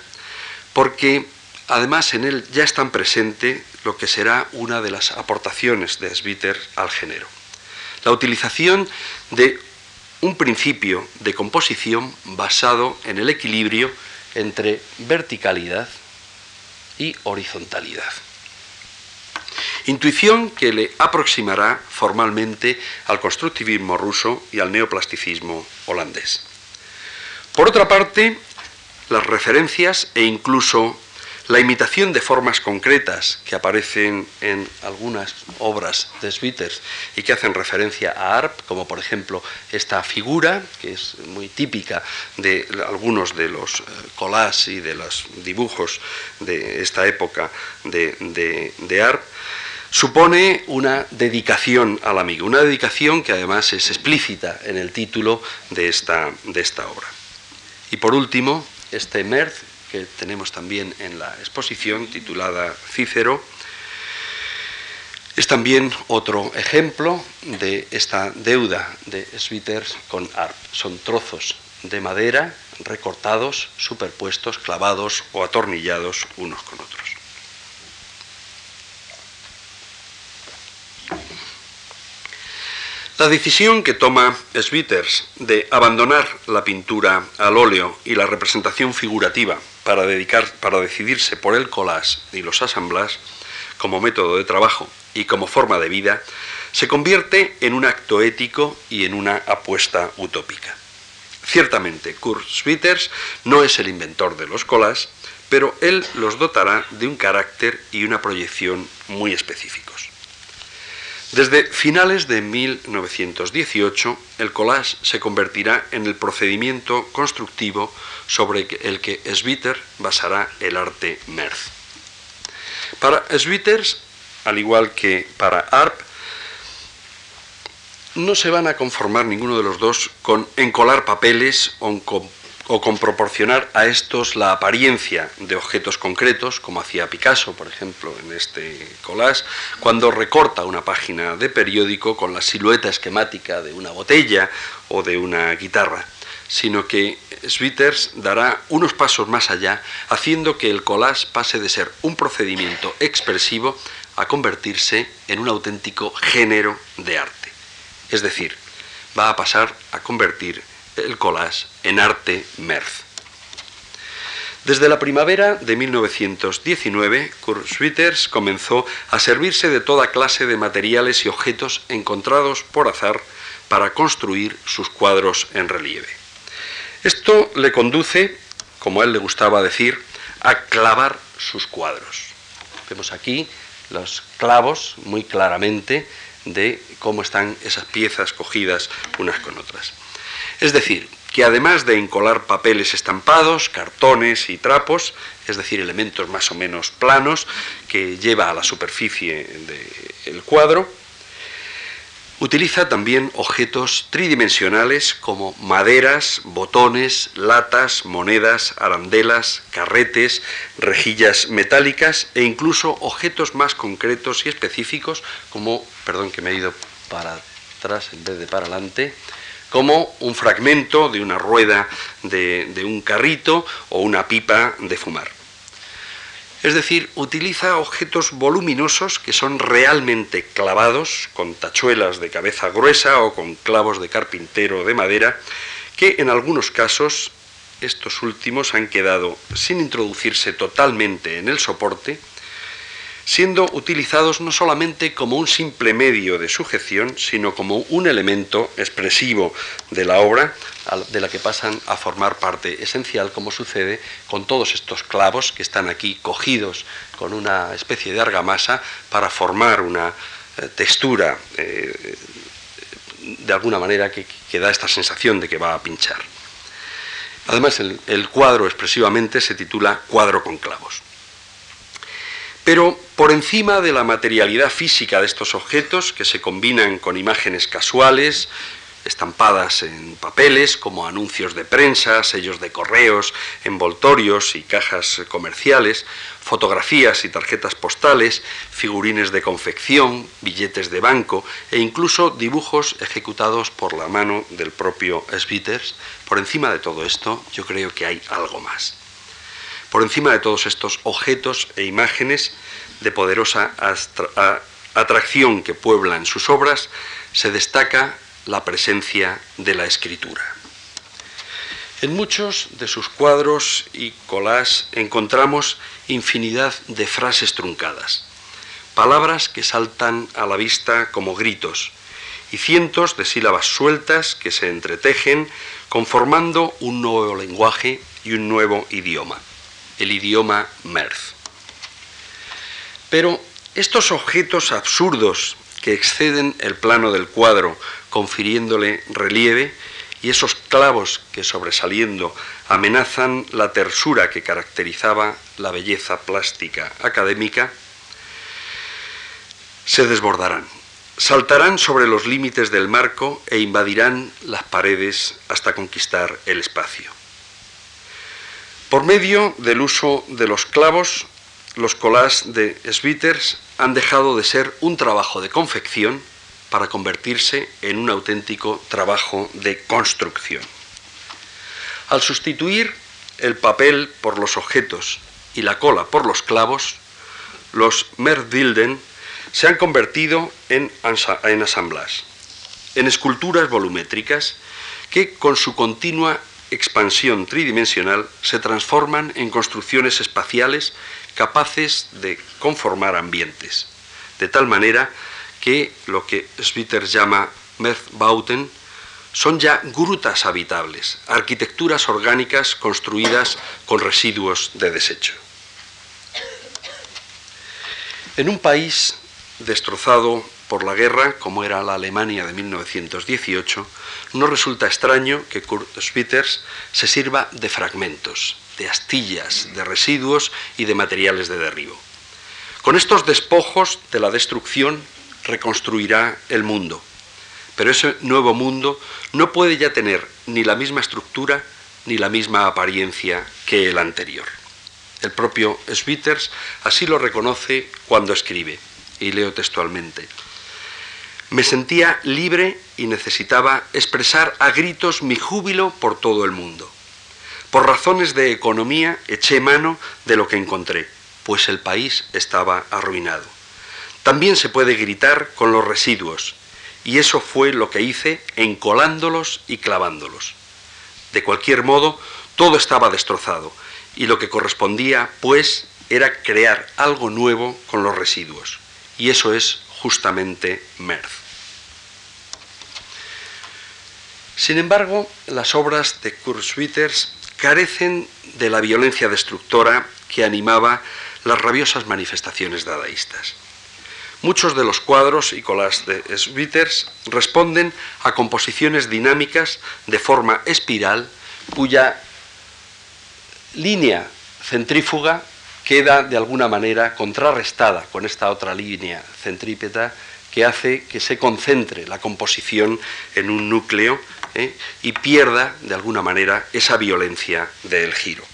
porque además en él ya están presente lo que será una de las aportaciones de Schwitter al género. La utilización de un principio de composición basado en el equilibrio entre verticalidad y horizontalidad. Intuición que le aproximará formalmente al constructivismo ruso y al neoplasticismo holandés. Por otra parte, las referencias e incluso la imitación de formas concretas que aparecen en algunas obras de Schwitters y que hacen referencia a ARP, como por ejemplo esta figura, que es muy típica de algunos de los eh, collages y de los dibujos de esta época de, de ARP, supone una dedicación al amigo, una dedicación que además es explícita en el título de esta, de esta obra. Y por último, este Merz, que tenemos también en la exposición titulada Cícero, Es también otro ejemplo de esta deuda de Schwitters con ARP. Son trozos de madera recortados, superpuestos, clavados o atornillados unos con otros. La decisión que toma Schwitters de abandonar la pintura al óleo y la representación figurativa para, dedicar, para decidirse por el collage y los assemblage como método de trabajo y como forma de vida, se convierte en un acto ético y en una apuesta utópica. Ciertamente, Kurt Schwitters no es el inventor de los collages, pero él los dotará de un carácter y una proyección muy específicos. Desde finales de 1918, el collage se convertirá en el procedimiento constructivo sobre el que Schwitter basará el arte Merz. Para Schwitters, al igual que para Arp, no se van a conformar ninguno de los dos con encolar papeles o con, proporcionar a estos la apariencia de objetos concretos, como hacía Picasso, por ejemplo, en este collage, cuando recorta una página de periódico con la silueta esquemática de una botella o de una guitarra, sino que Schwitters dará unos pasos más allá, haciendo que el collage pase de ser un procedimiento expresivo a convertirse en un auténtico género de arte. Es decir, va a pasar a convertir el collage en arte merz. Desde la primavera de 1919, Kurt Schwitters comenzó a servirse de toda clase de materiales y objetos encontrados por azar para construir sus cuadros en relieve. Esto le conduce, como a él le gustaba decir, a clavar sus cuadros. Vemos aquí los clavos muy claramente de cómo están esas piezas cogidas unas con otras. Es decir, que además de encolar papeles estampados, cartones y trapos, es decir, elementos más o menos planos que lleva a la superficie del cuadro, Utiliza también objetos tridimensionales como maderas, botones, latas, monedas, arandelas, carretes, rejillas metálicas e incluso objetos más concretos y específicos como, perdón que me he ido para atrás en vez de para adelante, como un fragmento de una rueda de, de un carrito o una pipa de fumar. Es decir, utiliza objetos voluminosos que son realmente clavados con tachuelas de cabeza gruesa o con clavos de carpintero de madera, que en algunos casos estos últimos han quedado sin introducirse totalmente en el soporte siendo utilizados no solamente como un simple medio de sujeción, sino como un elemento expresivo de la obra, de la que pasan a formar parte esencial, como sucede con todos estos clavos que están aquí cogidos con una especie de argamasa para formar una eh, textura eh, de alguna manera que, da esta sensación de que va a pinchar. Además, el cuadro expresivamente se titula Cuadro con clavos. Pero por encima de la materialidad física de estos objetos, que se combinan con imágenes casuales, estampadas en papeles como anuncios de prensa, sellos de correos, envoltorios y cajas comerciales, fotografías y tarjetas postales, figurines de confección, billetes de banco e incluso dibujos ejecutados por la mano del propio Schwitters. Por encima de todo esto, yo creo que hay algo más. Por encima de todos estos objetos e imágenes de poderosa atracción que pueblan sus obras, se destaca la presencia de la escritura. En muchos de sus cuadros y collages encontramos infinidad de frases truncadas, palabras que saltan a la vista como gritos, y cientos de sílabas sueltas que se entretejen conformando un nuevo lenguaje y un nuevo idioma el idioma Merz. Pero estos objetos absurdos que exceden el plano del cuadro, confiriéndole relieve, y esos clavos que sobresaliendo amenazan la tersura que caracterizaba la belleza plástica académica, se desbordarán, saltarán sobre los límites del marco e invadirán las paredes hasta conquistar el espacio. Por medio del uso de los clavos, los collages de Schwitters han dejado de ser un trabajo de confección para convertirse en un auténtico trabajo de construcción. Al sustituir el papel por los objetos y la cola por los clavos, los Merdilden se han convertido en, en asamblas, en esculturas volumétricas que con su continua expansión tridimensional se transforman en construcciones espaciales capaces de conformar ambientes, de tal manera que lo que Schwitter llama Merdbauten son ya grutas habitables, arquitecturas orgánicas construidas con residuos de desecho. En un país destrozado por la guerra, como era la Alemania de 1918, no resulta extraño que Kurt Schwitters se sirva de fragmentos, de astillas, de residuos y de materiales de derribo. Con estos despojos de la destrucción reconstruirá el mundo, pero ese nuevo mundo no puede ya tener ni la misma estructura ni la misma apariencia que el anterior. El propio Schwitters así lo reconoce cuando escribe, y leo textualmente. Me sentía libre y necesitaba expresar a gritos mi júbilo por todo el mundo. Por razones de economía eché mano de lo que encontré, pues el país estaba arruinado. También se puede gritar con los residuos, y eso fue lo que hice encolándolos y clavándolos. De cualquier modo, todo estaba destrozado, y lo que correspondía, pues, era crear algo nuevo con los residuos. Y eso es justamente Merz. Sin embargo, las obras de Kurt Schwitters carecen de la violencia destructora que animaba las rabiosas manifestaciones dadaístas. Muchos de los cuadros y colas de Schwitters responden a composiciones dinámicas de forma espiral cuya línea centrífuga queda de alguna manera contrarrestada con esta otra línea centrípeta que hace que se concentre la composición en un núcleo ¿eh? y pierda de alguna manera esa violencia del giro.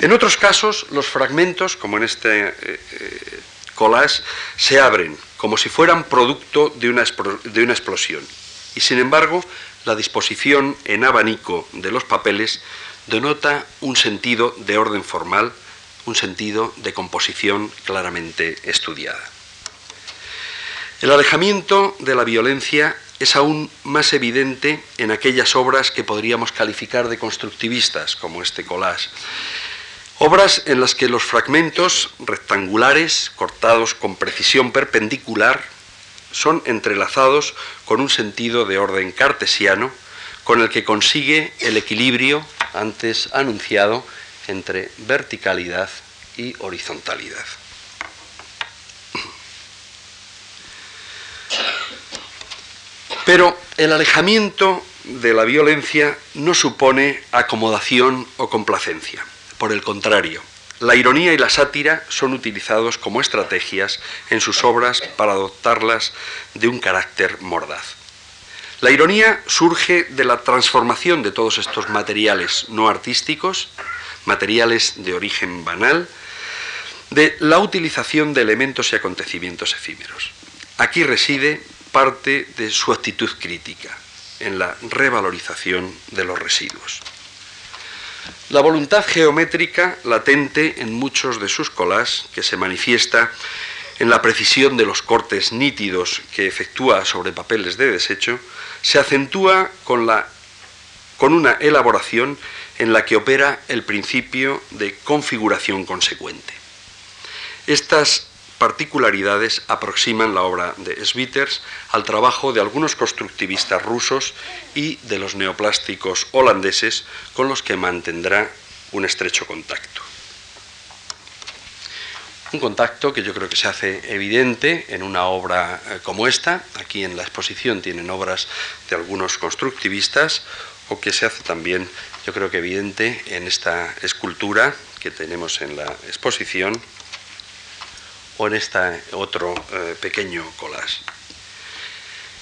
En otros casos, los fragmentos, como en este eh, eh, collage, se abren como si fueran producto de una, de una explosión. Y sin embargo, la disposición en abanico de los papeles denota un sentido de orden formal, un sentido de composición claramente estudiada. El alejamiento de la violencia es aún más evidente en aquellas obras que podríamos calificar de constructivistas, como este collage. Obras en las que los fragmentos rectangulares, cortados con precisión perpendicular, son entrelazados con un sentido de orden cartesiano, con el que consigue el equilibrio antes anunciado entre verticalidad y horizontalidad. Pero el alejamiento de la violencia no supone acomodación o complacencia. Por el contrario, la ironía y la sátira son utilizados como estrategias en sus obras para adoptarlas de un carácter mordaz. La ironía surge de la transformación de todos estos materiales no artísticos, materiales de origen banal, de la utilización de elementos y acontecimientos efímeros. Aquí reside parte de su actitud crítica en la revalorización de los residuos. La voluntad geométrica latente en muchos de sus colas, que se manifiesta en la precisión de los cortes nítidos que efectúa sobre papeles de desecho, se acentúa con, la, con una elaboración en la que opera el principio de configuración consecuente. Estas particularidades aproximan la obra de Sviters al trabajo de algunos constructivistas rusos y de los neoplásticos holandeses con los que mantendrá un estrecho contacto. Un contacto que yo creo que se hace evidente en una obra eh, como esta. Aquí en la exposición tienen obras de algunos constructivistas o que se hace también, yo creo que evidente en esta escultura que tenemos en la exposición o en este otro eh, pequeño collage.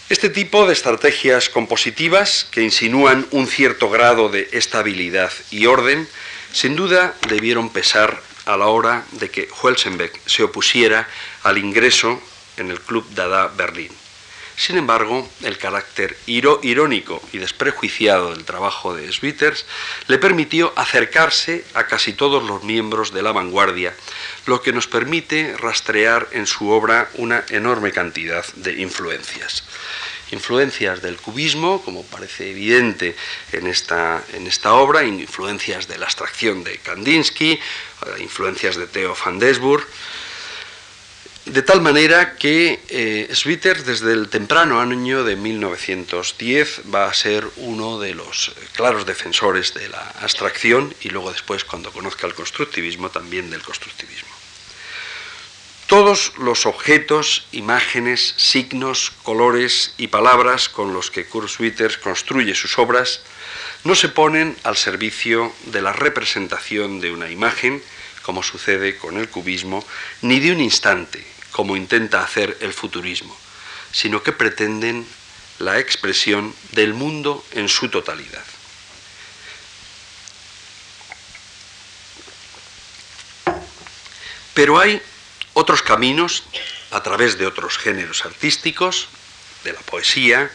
Este tipo de estrategias compositivas que insinúan un cierto grado de estabilidad y orden, sin duda debieron pesar a la hora de que Huelsenbeck se opusiera al ingreso en el Club Dada Berlín. Sin embargo, el carácter irónico y desprejuiciado del trabajo de Schwitters le permitió acercarse a casi todos los miembros de la vanguardia, lo que nos permite rastrear en su obra una enorme cantidad de influencias. Influencias del cubismo, como parece evidente en esta, en esta obra, influencias de la abstracción de Kandinsky, eh, influencias de Theo van Desburg, de tal manera que eh, desde el temprano año de 1910 va a ser uno de los claros defensores de la abstracción y luego después cuando conozca el constructivismo también del constructivismo. Todos los objetos, imágenes, signos, colores y palabras con los que Kurt Schwitters construye sus obras no se ponen al servicio de la representación de una imagen, como sucede con el cubismo, ni de un instante, como intenta hacer el futurismo, sino que pretenden la expresión del mundo en su totalidad. Pero hay otros caminos a través de otros géneros artísticos, de la poesía,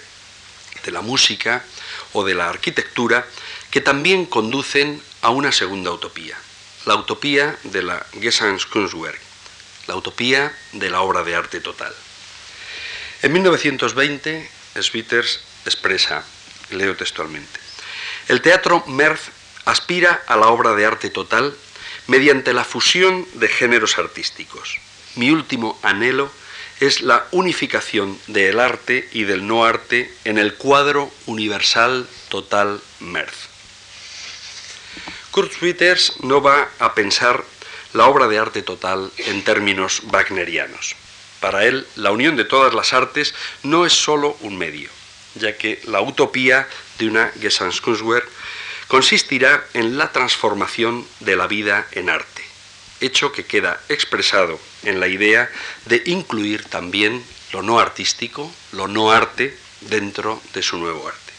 de la música o de la arquitectura, que también conducen a una segunda utopía, la utopía de la Gesamtkunstwerk, la utopía de la obra de arte total. En 1920, Schwitters expresa, leo textualmente, el teatro Merz aspira a la obra de arte total mediante la fusión de géneros artísticos. Mi último anhelo es la unificación del arte y del no arte en el cuadro universal total Merz. Kurt Schwitters no va a pensar la obra de arte total en términos wagnerianos. Para él, la unión de todas las artes no es sólo un medio, ya que la utopía de una Gesamtkunstwerk consistirá en la transformación de la vida en arte, hecho que queda expresado en la idea de incluir también lo no artístico, lo no arte, dentro de su nuevo arte.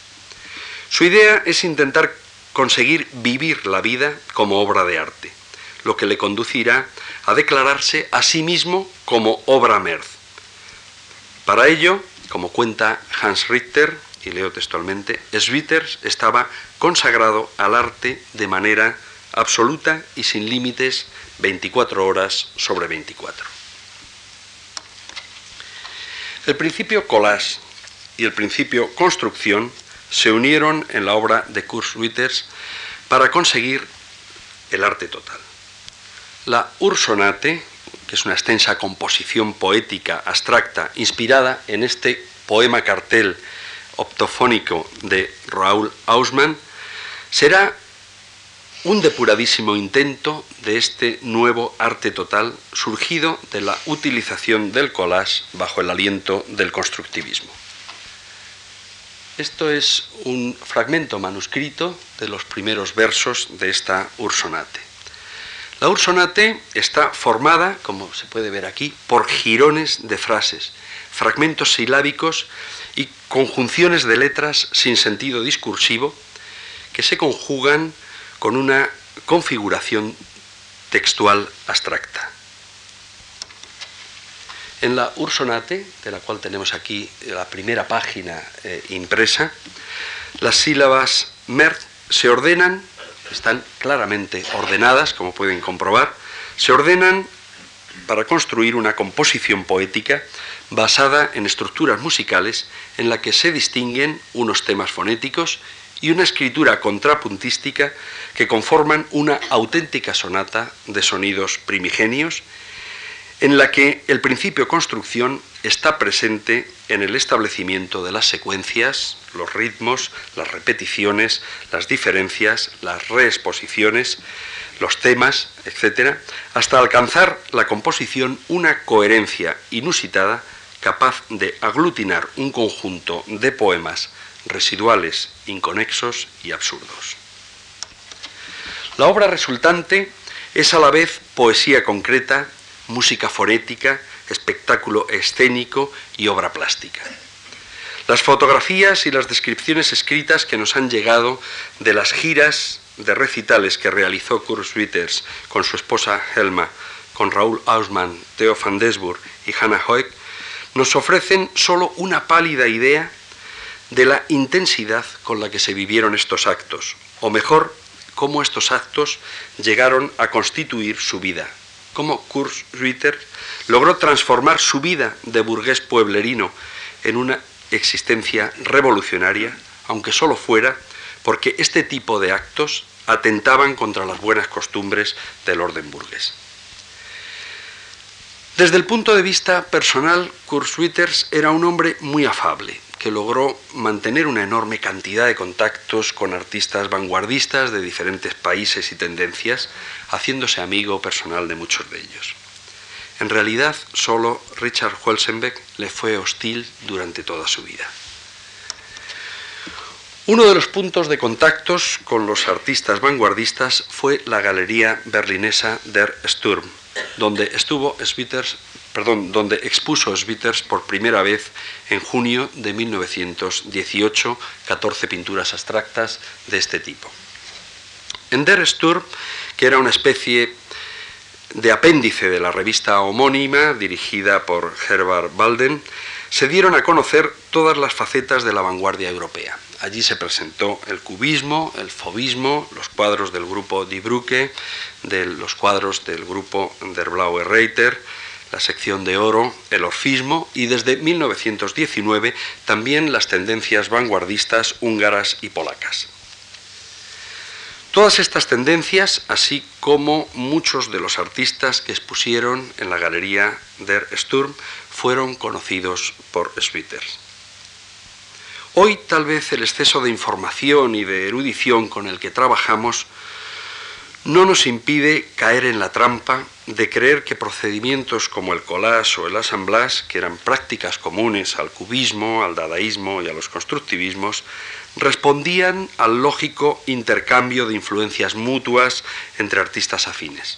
Su idea es intentar conseguir vivir la vida como obra de arte, lo que le conducirá a declararse a sí mismo como obra Merz. Para ello, como cuenta Hans Richter, y leo textualmente, Schwitters estaba consagrado al arte de manera absoluta y sin límites 24 horas sobre 24. El principio collage y el principio construcción se unieron en la obra de Kurt Schwitters para conseguir el arte total. La Ursonate, que es una extensa composición poética abstracta inspirada en este poema cartel optofónico de Raúl Hausmann, será un depuradísimo intento de este nuevo arte total surgido de la utilización del collage bajo el aliento del constructivismo. Esto es un fragmento manuscrito de los primeros versos de esta Ursonate. La ursonate está formada, como se puede ver aquí, por jirones de frases, fragmentos silábicos y conjunciones de letras sin sentido discursivo que se conjugan con una configuración textual abstracta. En la Ursonate, de la cual tenemos aquí la primera página eh, impresa, las sílabas mer se ordenan están claramente ordenadas, como pueden comprobar, se ordenan para construir una composición poética basada en estructuras musicales en la que se distinguen unos temas fonéticos y una escritura contrapuntística que conforman una auténtica sonata de sonidos primigenios en la que el principio construcción está presente en el establecimiento de las secuencias, los ritmos, las repeticiones, las diferencias, las reexposiciones, los temas, etc., hasta alcanzar la composición una coherencia inusitada capaz de aglutinar un conjunto de poemas residuales, inconexos y absurdos. La obra resultante es a la vez poesía concreta, música forética, espectáculo escénico y obra plástica. Las fotografías y las descripciones escritas que nos han llegado de las giras de recitales que realizó Kurt Schwitters con su esposa Helma, con Raúl Ausmann, Theo van Desburg y Hannah Hoek, nos ofrecen solo una pálida idea de la intensidad con la que se vivieron estos actos, o mejor, cómo estos actos llegaron a constituir su vida, cómo Kurt logró transformar su vida de burgués pueblerino en una existencia revolucionaria, aunque solo fuera porque este tipo de actos atentaban contra las buenas costumbres del orden burgués. Desde el punto de vista personal, Kurt Schwitters era un hombre muy afable, logró mantener una enorme cantidad de contactos con artistas vanguardistas de diferentes países y tendencias, haciéndose amigo personal de muchos de ellos. En realidad, solo Richard Huelsenbeck le fue hostil durante toda su vida. Uno de los puntos de contactos con los artistas vanguardistas fue la galería berlinesa Der Sturm, donde estuvo Schwitters, perdón, donde expuso Schwitters por primera vez en junio de 1918 14 pinturas abstractas de este tipo. En Der Sturm, que era una especie de apéndice de la revista homónima dirigida por Herbert Walden, se dieron a conocer todas las facetas de la vanguardia europea. Allí se presentó el cubismo, el fobismo, los cuadros del grupo Die Brücke, de los cuadros del grupo Der Blaue Reiter, la sección de oro, el orfismo y desde 1919 también las tendencias vanguardistas húngaras y polacas. Todas estas tendencias, así como muchos de los artistas que expusieron en la galería Der Sturm, fueron conocidos por Schwitters. Hoy tal vez el exceso de información y de erudición con el que trabajamos no nos impide caer en la trampa de creer que procedimientos como el collage o el assemblage, que eran prácticas comunes al cubismo, al dadaísmo y a los constructivismos, respondían al lógico intercambio de influencias mutuas entre artistas afines.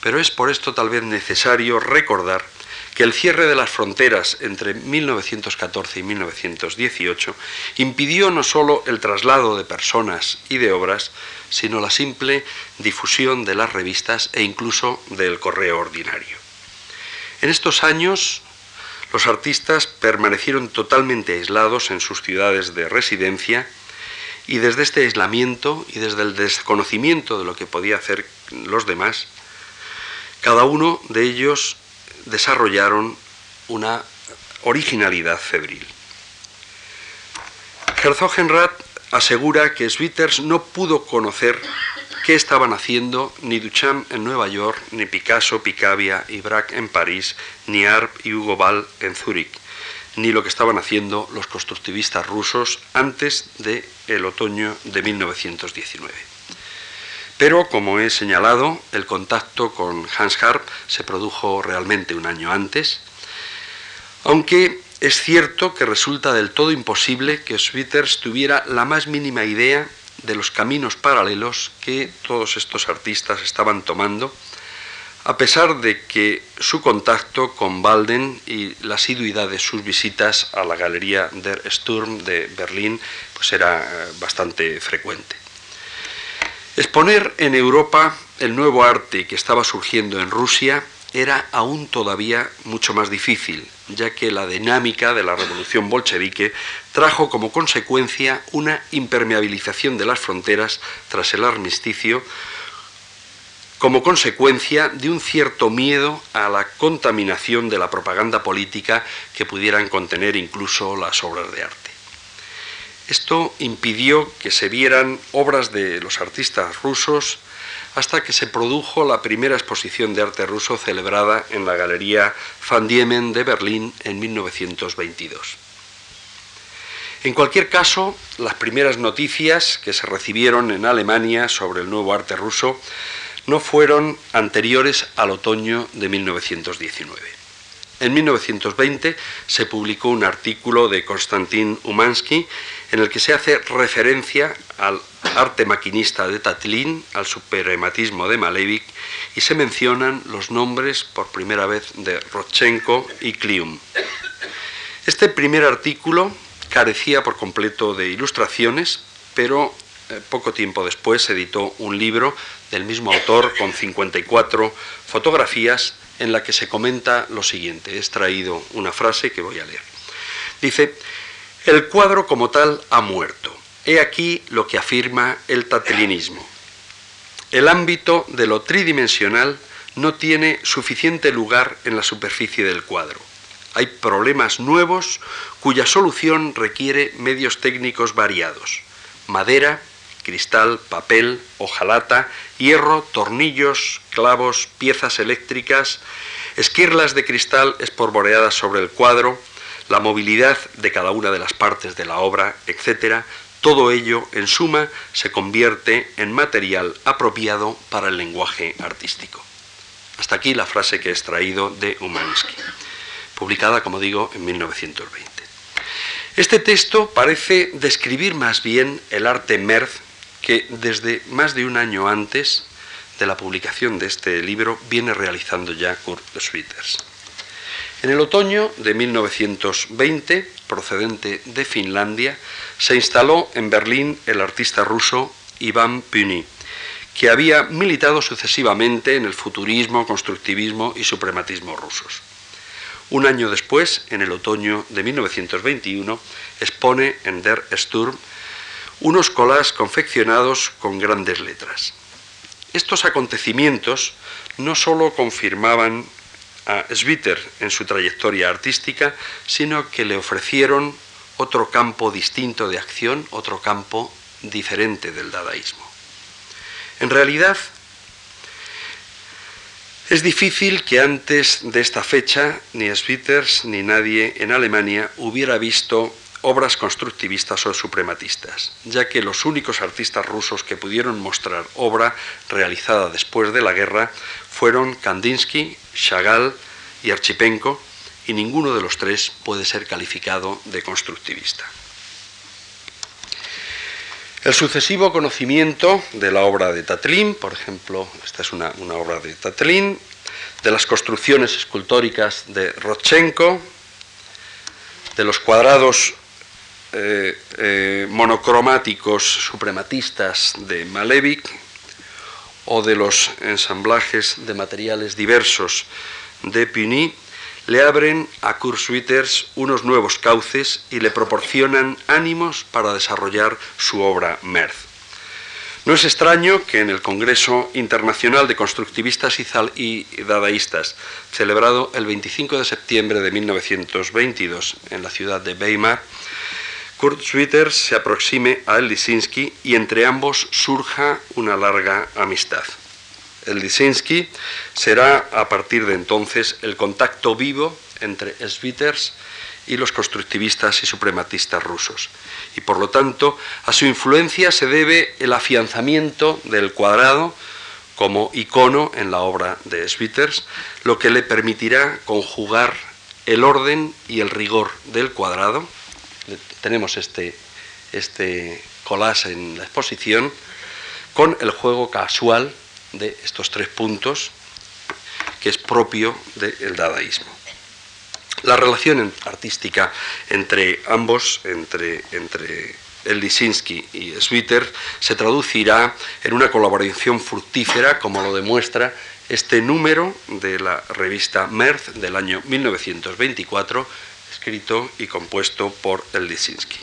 Pero es por esto tal vez necesario recordar que el cierre de las fronteras entre 1914 y 1918 impidió no sólo el traslado de personas y de obras, sino la simple difusión de las revistas e incluso del correo ordinario. En estos años, los artistas permanecieron totalmente aislados en sus ciudades de residencia y desde este aislamiento y desde el desconocimiento de lo que podía hacer los demás, cada uno de ellos desarrollaron una originalidad febril. Asegura que Schwitters no pudo conocer qué estaban haciendo ni Duchamp en Nueva York, ni Picasso, Picabia y Braque en París, ni Arp y Hugo Ball en Zúrich, ni lo que estaban haciendo los constructivistas rusos antes del el otoño de 1919. Pero, como he señalado, el contacto con Hans Harp se produjo realmente un año antes, aunque es cierto que resulta del todo imposible que Schwitters tuviera la más mínima idea de los caminos paralelos que todos estos artistas estaban tomando, a pesar de que su contacto con Walden y la asiduidad de sus visitas a la Galería der Sturm de Berlín pues era eh, bastante frecuente. Exponer en Europa el nuevo arte que estaba surgiendo en Rusia era aún todavía mucho más difícil, ya que la dinámica de la revolución bolchevique trajo como consecuencia una impermeabilización de las fronteras tras el armisticio, como consecuencia de un cierto miedo a la contaminación de la propaganda política que pudieran contener incluso las obras de arte. Esto impidió que se vieran obras de los artistas rusos hasta que se produjo la primera exposición de arte ruso celebrada en la Galería Van Diemen de Berlín en 1922. En cualquier caso, las primeras noticias que se recibieron en Alemania sobre el nuevo arte ruso no fueron anteriores al otoño de 1919. En 1920 se publicó un artículo de Konstantin Umansky en el que se hace referencia al arte maquinista de Tatlin, al suprematismo de Malevich y se mencionan los nombres por primera vez de Rodchenko y Klium. Este primer artículo carecía por completo de ilustraciones, pero eh, poco tiempo después editó un libro del mismo autor con 54 fotografías en la que se comenta lo siguiente. He extraído una frase que voy a leer. Dice, el cuadro como tal ha muerto. He aquí lo que afirma el tatelinismo. El ámbito de lo tridimensional no tiene suficiente lugar en la superficie del cuadro. Hay problemas nuevos cuya solución requiere medios técnicos variados. Madera, cristal, papel, hojalata, hierro, tornillos, clavos, piezas eléctricas, esquirlas de cristal esporboreadas sobre el cuadro, la movilidad de cada una de las partes de la obra, etc., todo ello, en suma, se convierte en material apropiado para el lenguaje artístico. Hasta aquí la frase que he extraído de Umansky, publicada, como digo, en 1920. Este texto parece describir más bien el arte Merz que desde más de un año antes de la publicación de este libro viene realizando ya Kurt Schwitters. En el otoño de 1920, procedente de Finlandia, se instaló en Berlín el artista ruso Ivan Puny, que había militado sucesivamente en el futurismo, constructivismo y suprematismo rusos. Un año después, en el otoño de 1921, expone en Der Sturm unos colas confeccionados con grandes letras. Estos acontecimientos no sólo confirmaban a Schwitter en su trayectoria artística, sino que le ofrecieron otro campo distinto de acción, otro campo diferente del dadaísmo. En realidad, es difícil que antes de esta fecha ni Schwitters ni nadie en Alemania hubiera visto obras constructivistas o suprematistas, ya que los únicos artistas rusos que pudieron mostrar obra realizada después de la guerra fueron Kandinsky, Chagall y Archipenko, y ninguno de los tres puede ser calificado de constructivista. El sucesivo conocimiento de la obra de Tatlin, por ejemplo, esta es una, obra de Tatlin, de las construcciones escultóricas de Rodchenko, de los cuadrados eh, eh, monocromáticos suprematistas de Malevich o de los ensamblajes de materiales diversos de Puny, le abren a Kurt Schwitters unos nuevos cauces y le proporcionan ánimos para desarrollar su obra Merz. No es extraño que en el Congreso Internacional de Constructivistas y Dadaístas, celebrado el 25 de septiembre de 1922 en la ciudad de Weimar, Kurt Schwitters se aproxime a Lisinski y entre ambos surja una larga amistad. El Lisinski será a partir de entonces el contacto vivo entre Schwitters y los constructivistas y suprematistas rusos. Y por lo tanto, a su influencia se debe el afianzamiento del cuadrado como icono en la obra de Schwitters, lo que le permitirá conjugar el orden y el rigor del cuadrado tenemos este, este collage en la exposición, con el juego casual de estos tres puntos que es propio del dadaísmo. La relación artística entre ambos, entre, entre Lisinski y Switter, se traducirá en una colaboración fructífera, como lo demuestra este número de la revista Merz del año 1924, escrito y compuesto por Lisinski.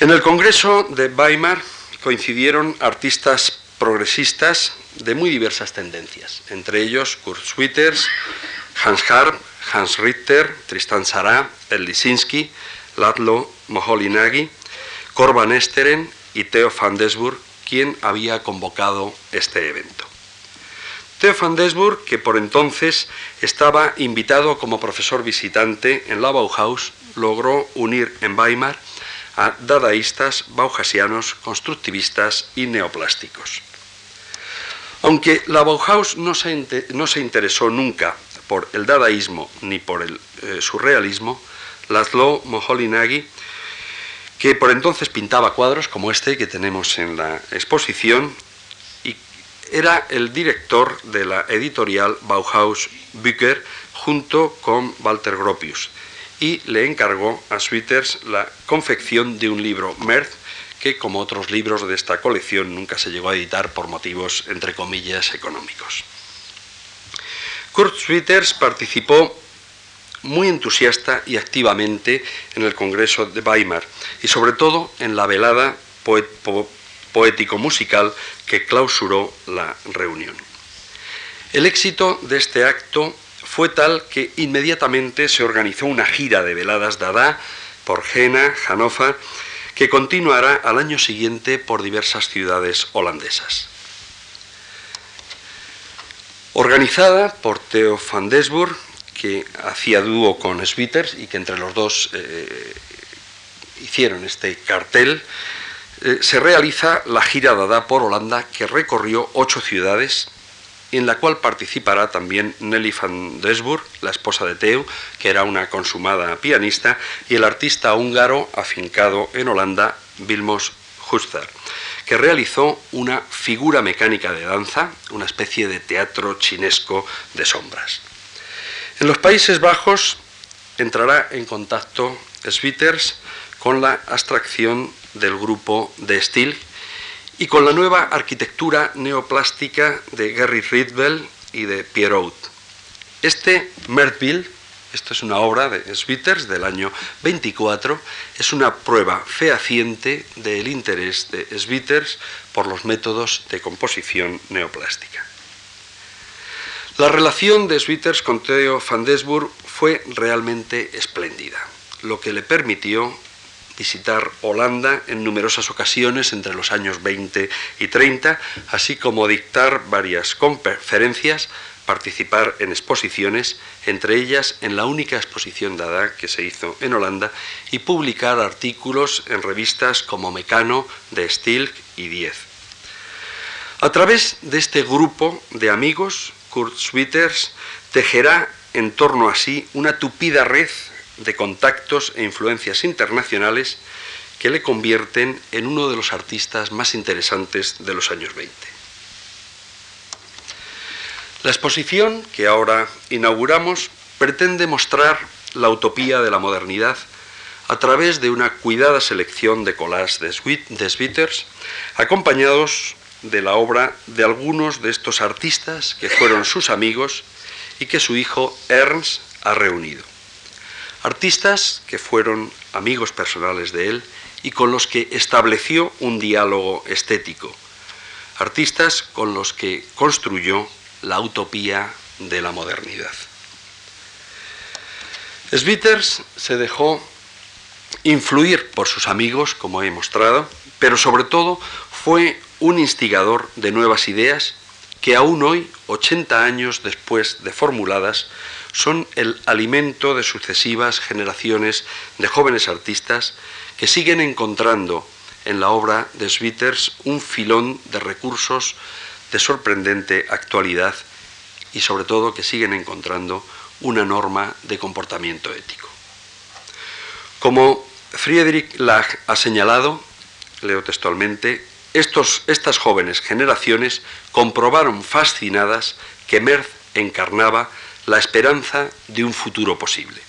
En el Congreso de Weimar coincidieron artistas progresistas de muy diversas tendencias, entre ellos Kurt Schwitters, Hans Harp, Hans Richter, Tristan Sará, Lisinski, Laszlo Moholy-Nagy, Korban Esteren y Theo van Desburg, quien había convocado este evento. Theo Desburg, que por entonces estaba invitado como profesor visitante en la Bauhaus, logró unir en Weimar a dadaístas, bauhasianos, constructivistas y neoplásticos. Aunque la Bauhaus no se, no se interesó nunca por el dadaísmo ni por el eh, surrealismo, Laszlo Moholy-Nagy, que por entonces pintaba cuadros como este que tenemos en la exposición, era el director de la editorial Bauhaus Bücher junto con Walter Gropius y le encargó a Switters la confección de un libro Merz que, como otros libros de esta colección, nunca se llegó a editar por motivos, entre comillas, económicos. Kurt Schwitters participó muy entusiasta y activamente en el Congreso de Weimar y sobre todo en la velada poético-musical que clausuró la reunión. El éxito de este acto fue tal que inmediatamente se organizó una gira de veladas Dada por Jena, Hannover, que continuará al año siguiente por diversas ciudades holandesas. Organizada por Theo van Desburg, que hacía dúo con Switters y que entre los dos eh, hicieron este cartel, eh, se realiza la gira Dada por Holanda que recorrió ocho ciudades en la cual participará también Nelly van Desburg, la esposa de Theo, que era una consumada pianista, y el artista húngaro afincado en Holanda, Vilmos Huster, que realizó una figura mecánica de danza, una especie de teatro chinesco de sombras. En los Países Bajos entrará en contacto Switters con la abstracción del grupo de Stil y con la nueva arquitectura neoplástica de Gary Ridwell y de Pierrot. Este Mertville, esto es una obra de Switters del año 24, es una prueba fehaciente del interés de Switters por los métodos de composición neoplástica. La relación de Switters con Theo van Desburg fue realmente espléndida, lo que le permitió visitar Holanda en numerosas ocasiones entre los años 20 y 30, así como dictar varias conferencias, participar en exposiciones, entre ellas en la única exposición dada que se hizo en Holanda, y publicar artículos en revistas como Mecano, De Stilk y Diez. A través de este grupo de amigos, Kurt Schwitters tejerá en torno a sí una tupida red de contactos e influencias internacionales que le convierten en uno de los artistas más interesantes de los años 20. La exposición que ahora inauguramos pretende mostrar la utopía de la modernidad a través de una cuidada selección de collages de Switters, acompañados de la obra de algunos de estos artistas que fueron sus amigos y que su hijo Ernst ha reunido. Artistas que fueron amigos personales de él y con los que estableció un diálogo estético. Artistas con los que construyó la utopía de la modernidad. Switters se dejó influir por sus amigos, como he mostrado, pero sobre todo fue un instigador de nuevas ideas que aún hoy, 80 años después de formuladas, son el alimento de sucesivas generaciones de jóvenes artistas que siguen encontrando en la obra de Switters un filón de recursos de sorprendente actualidad y sobre todo que siguen encontrando una norma de comportamiento ético. Como Friedrich Lach ha señalado, leo textualmente, estos, estas jóvenes generaciones comprobaron fascinadas que Merz encarnaba la esperanza de un futuro posible.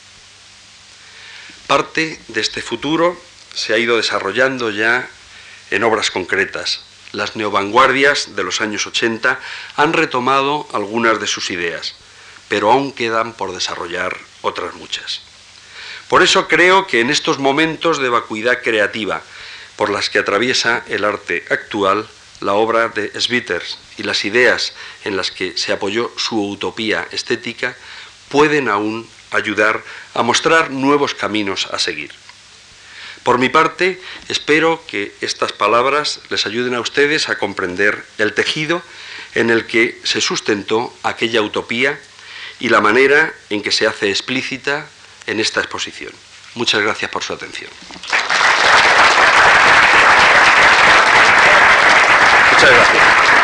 Parte de este futuro se ha ido desarrollando ya en obras concretas. Las neovanguardias de los años 80 han retomado algunas de sus ideas, pero aún quedan por desarrollar otras muchas. Por eso creo que en estos momentos de vacuidad creativa por las que atraviesa el arte actual, la obra de Switters y las ideas en las que se apoyó su utopía estética pueden aún ayudar a mostrar nuevos caminos a seguir. Por mi parte, espero que estas palabras les ayuden a ustedes a comprender el tejido en el que se sustentó aquella utopía y la manera en que se hace explícita en esta exposición. Muchas gracias por su atención. Obrigado.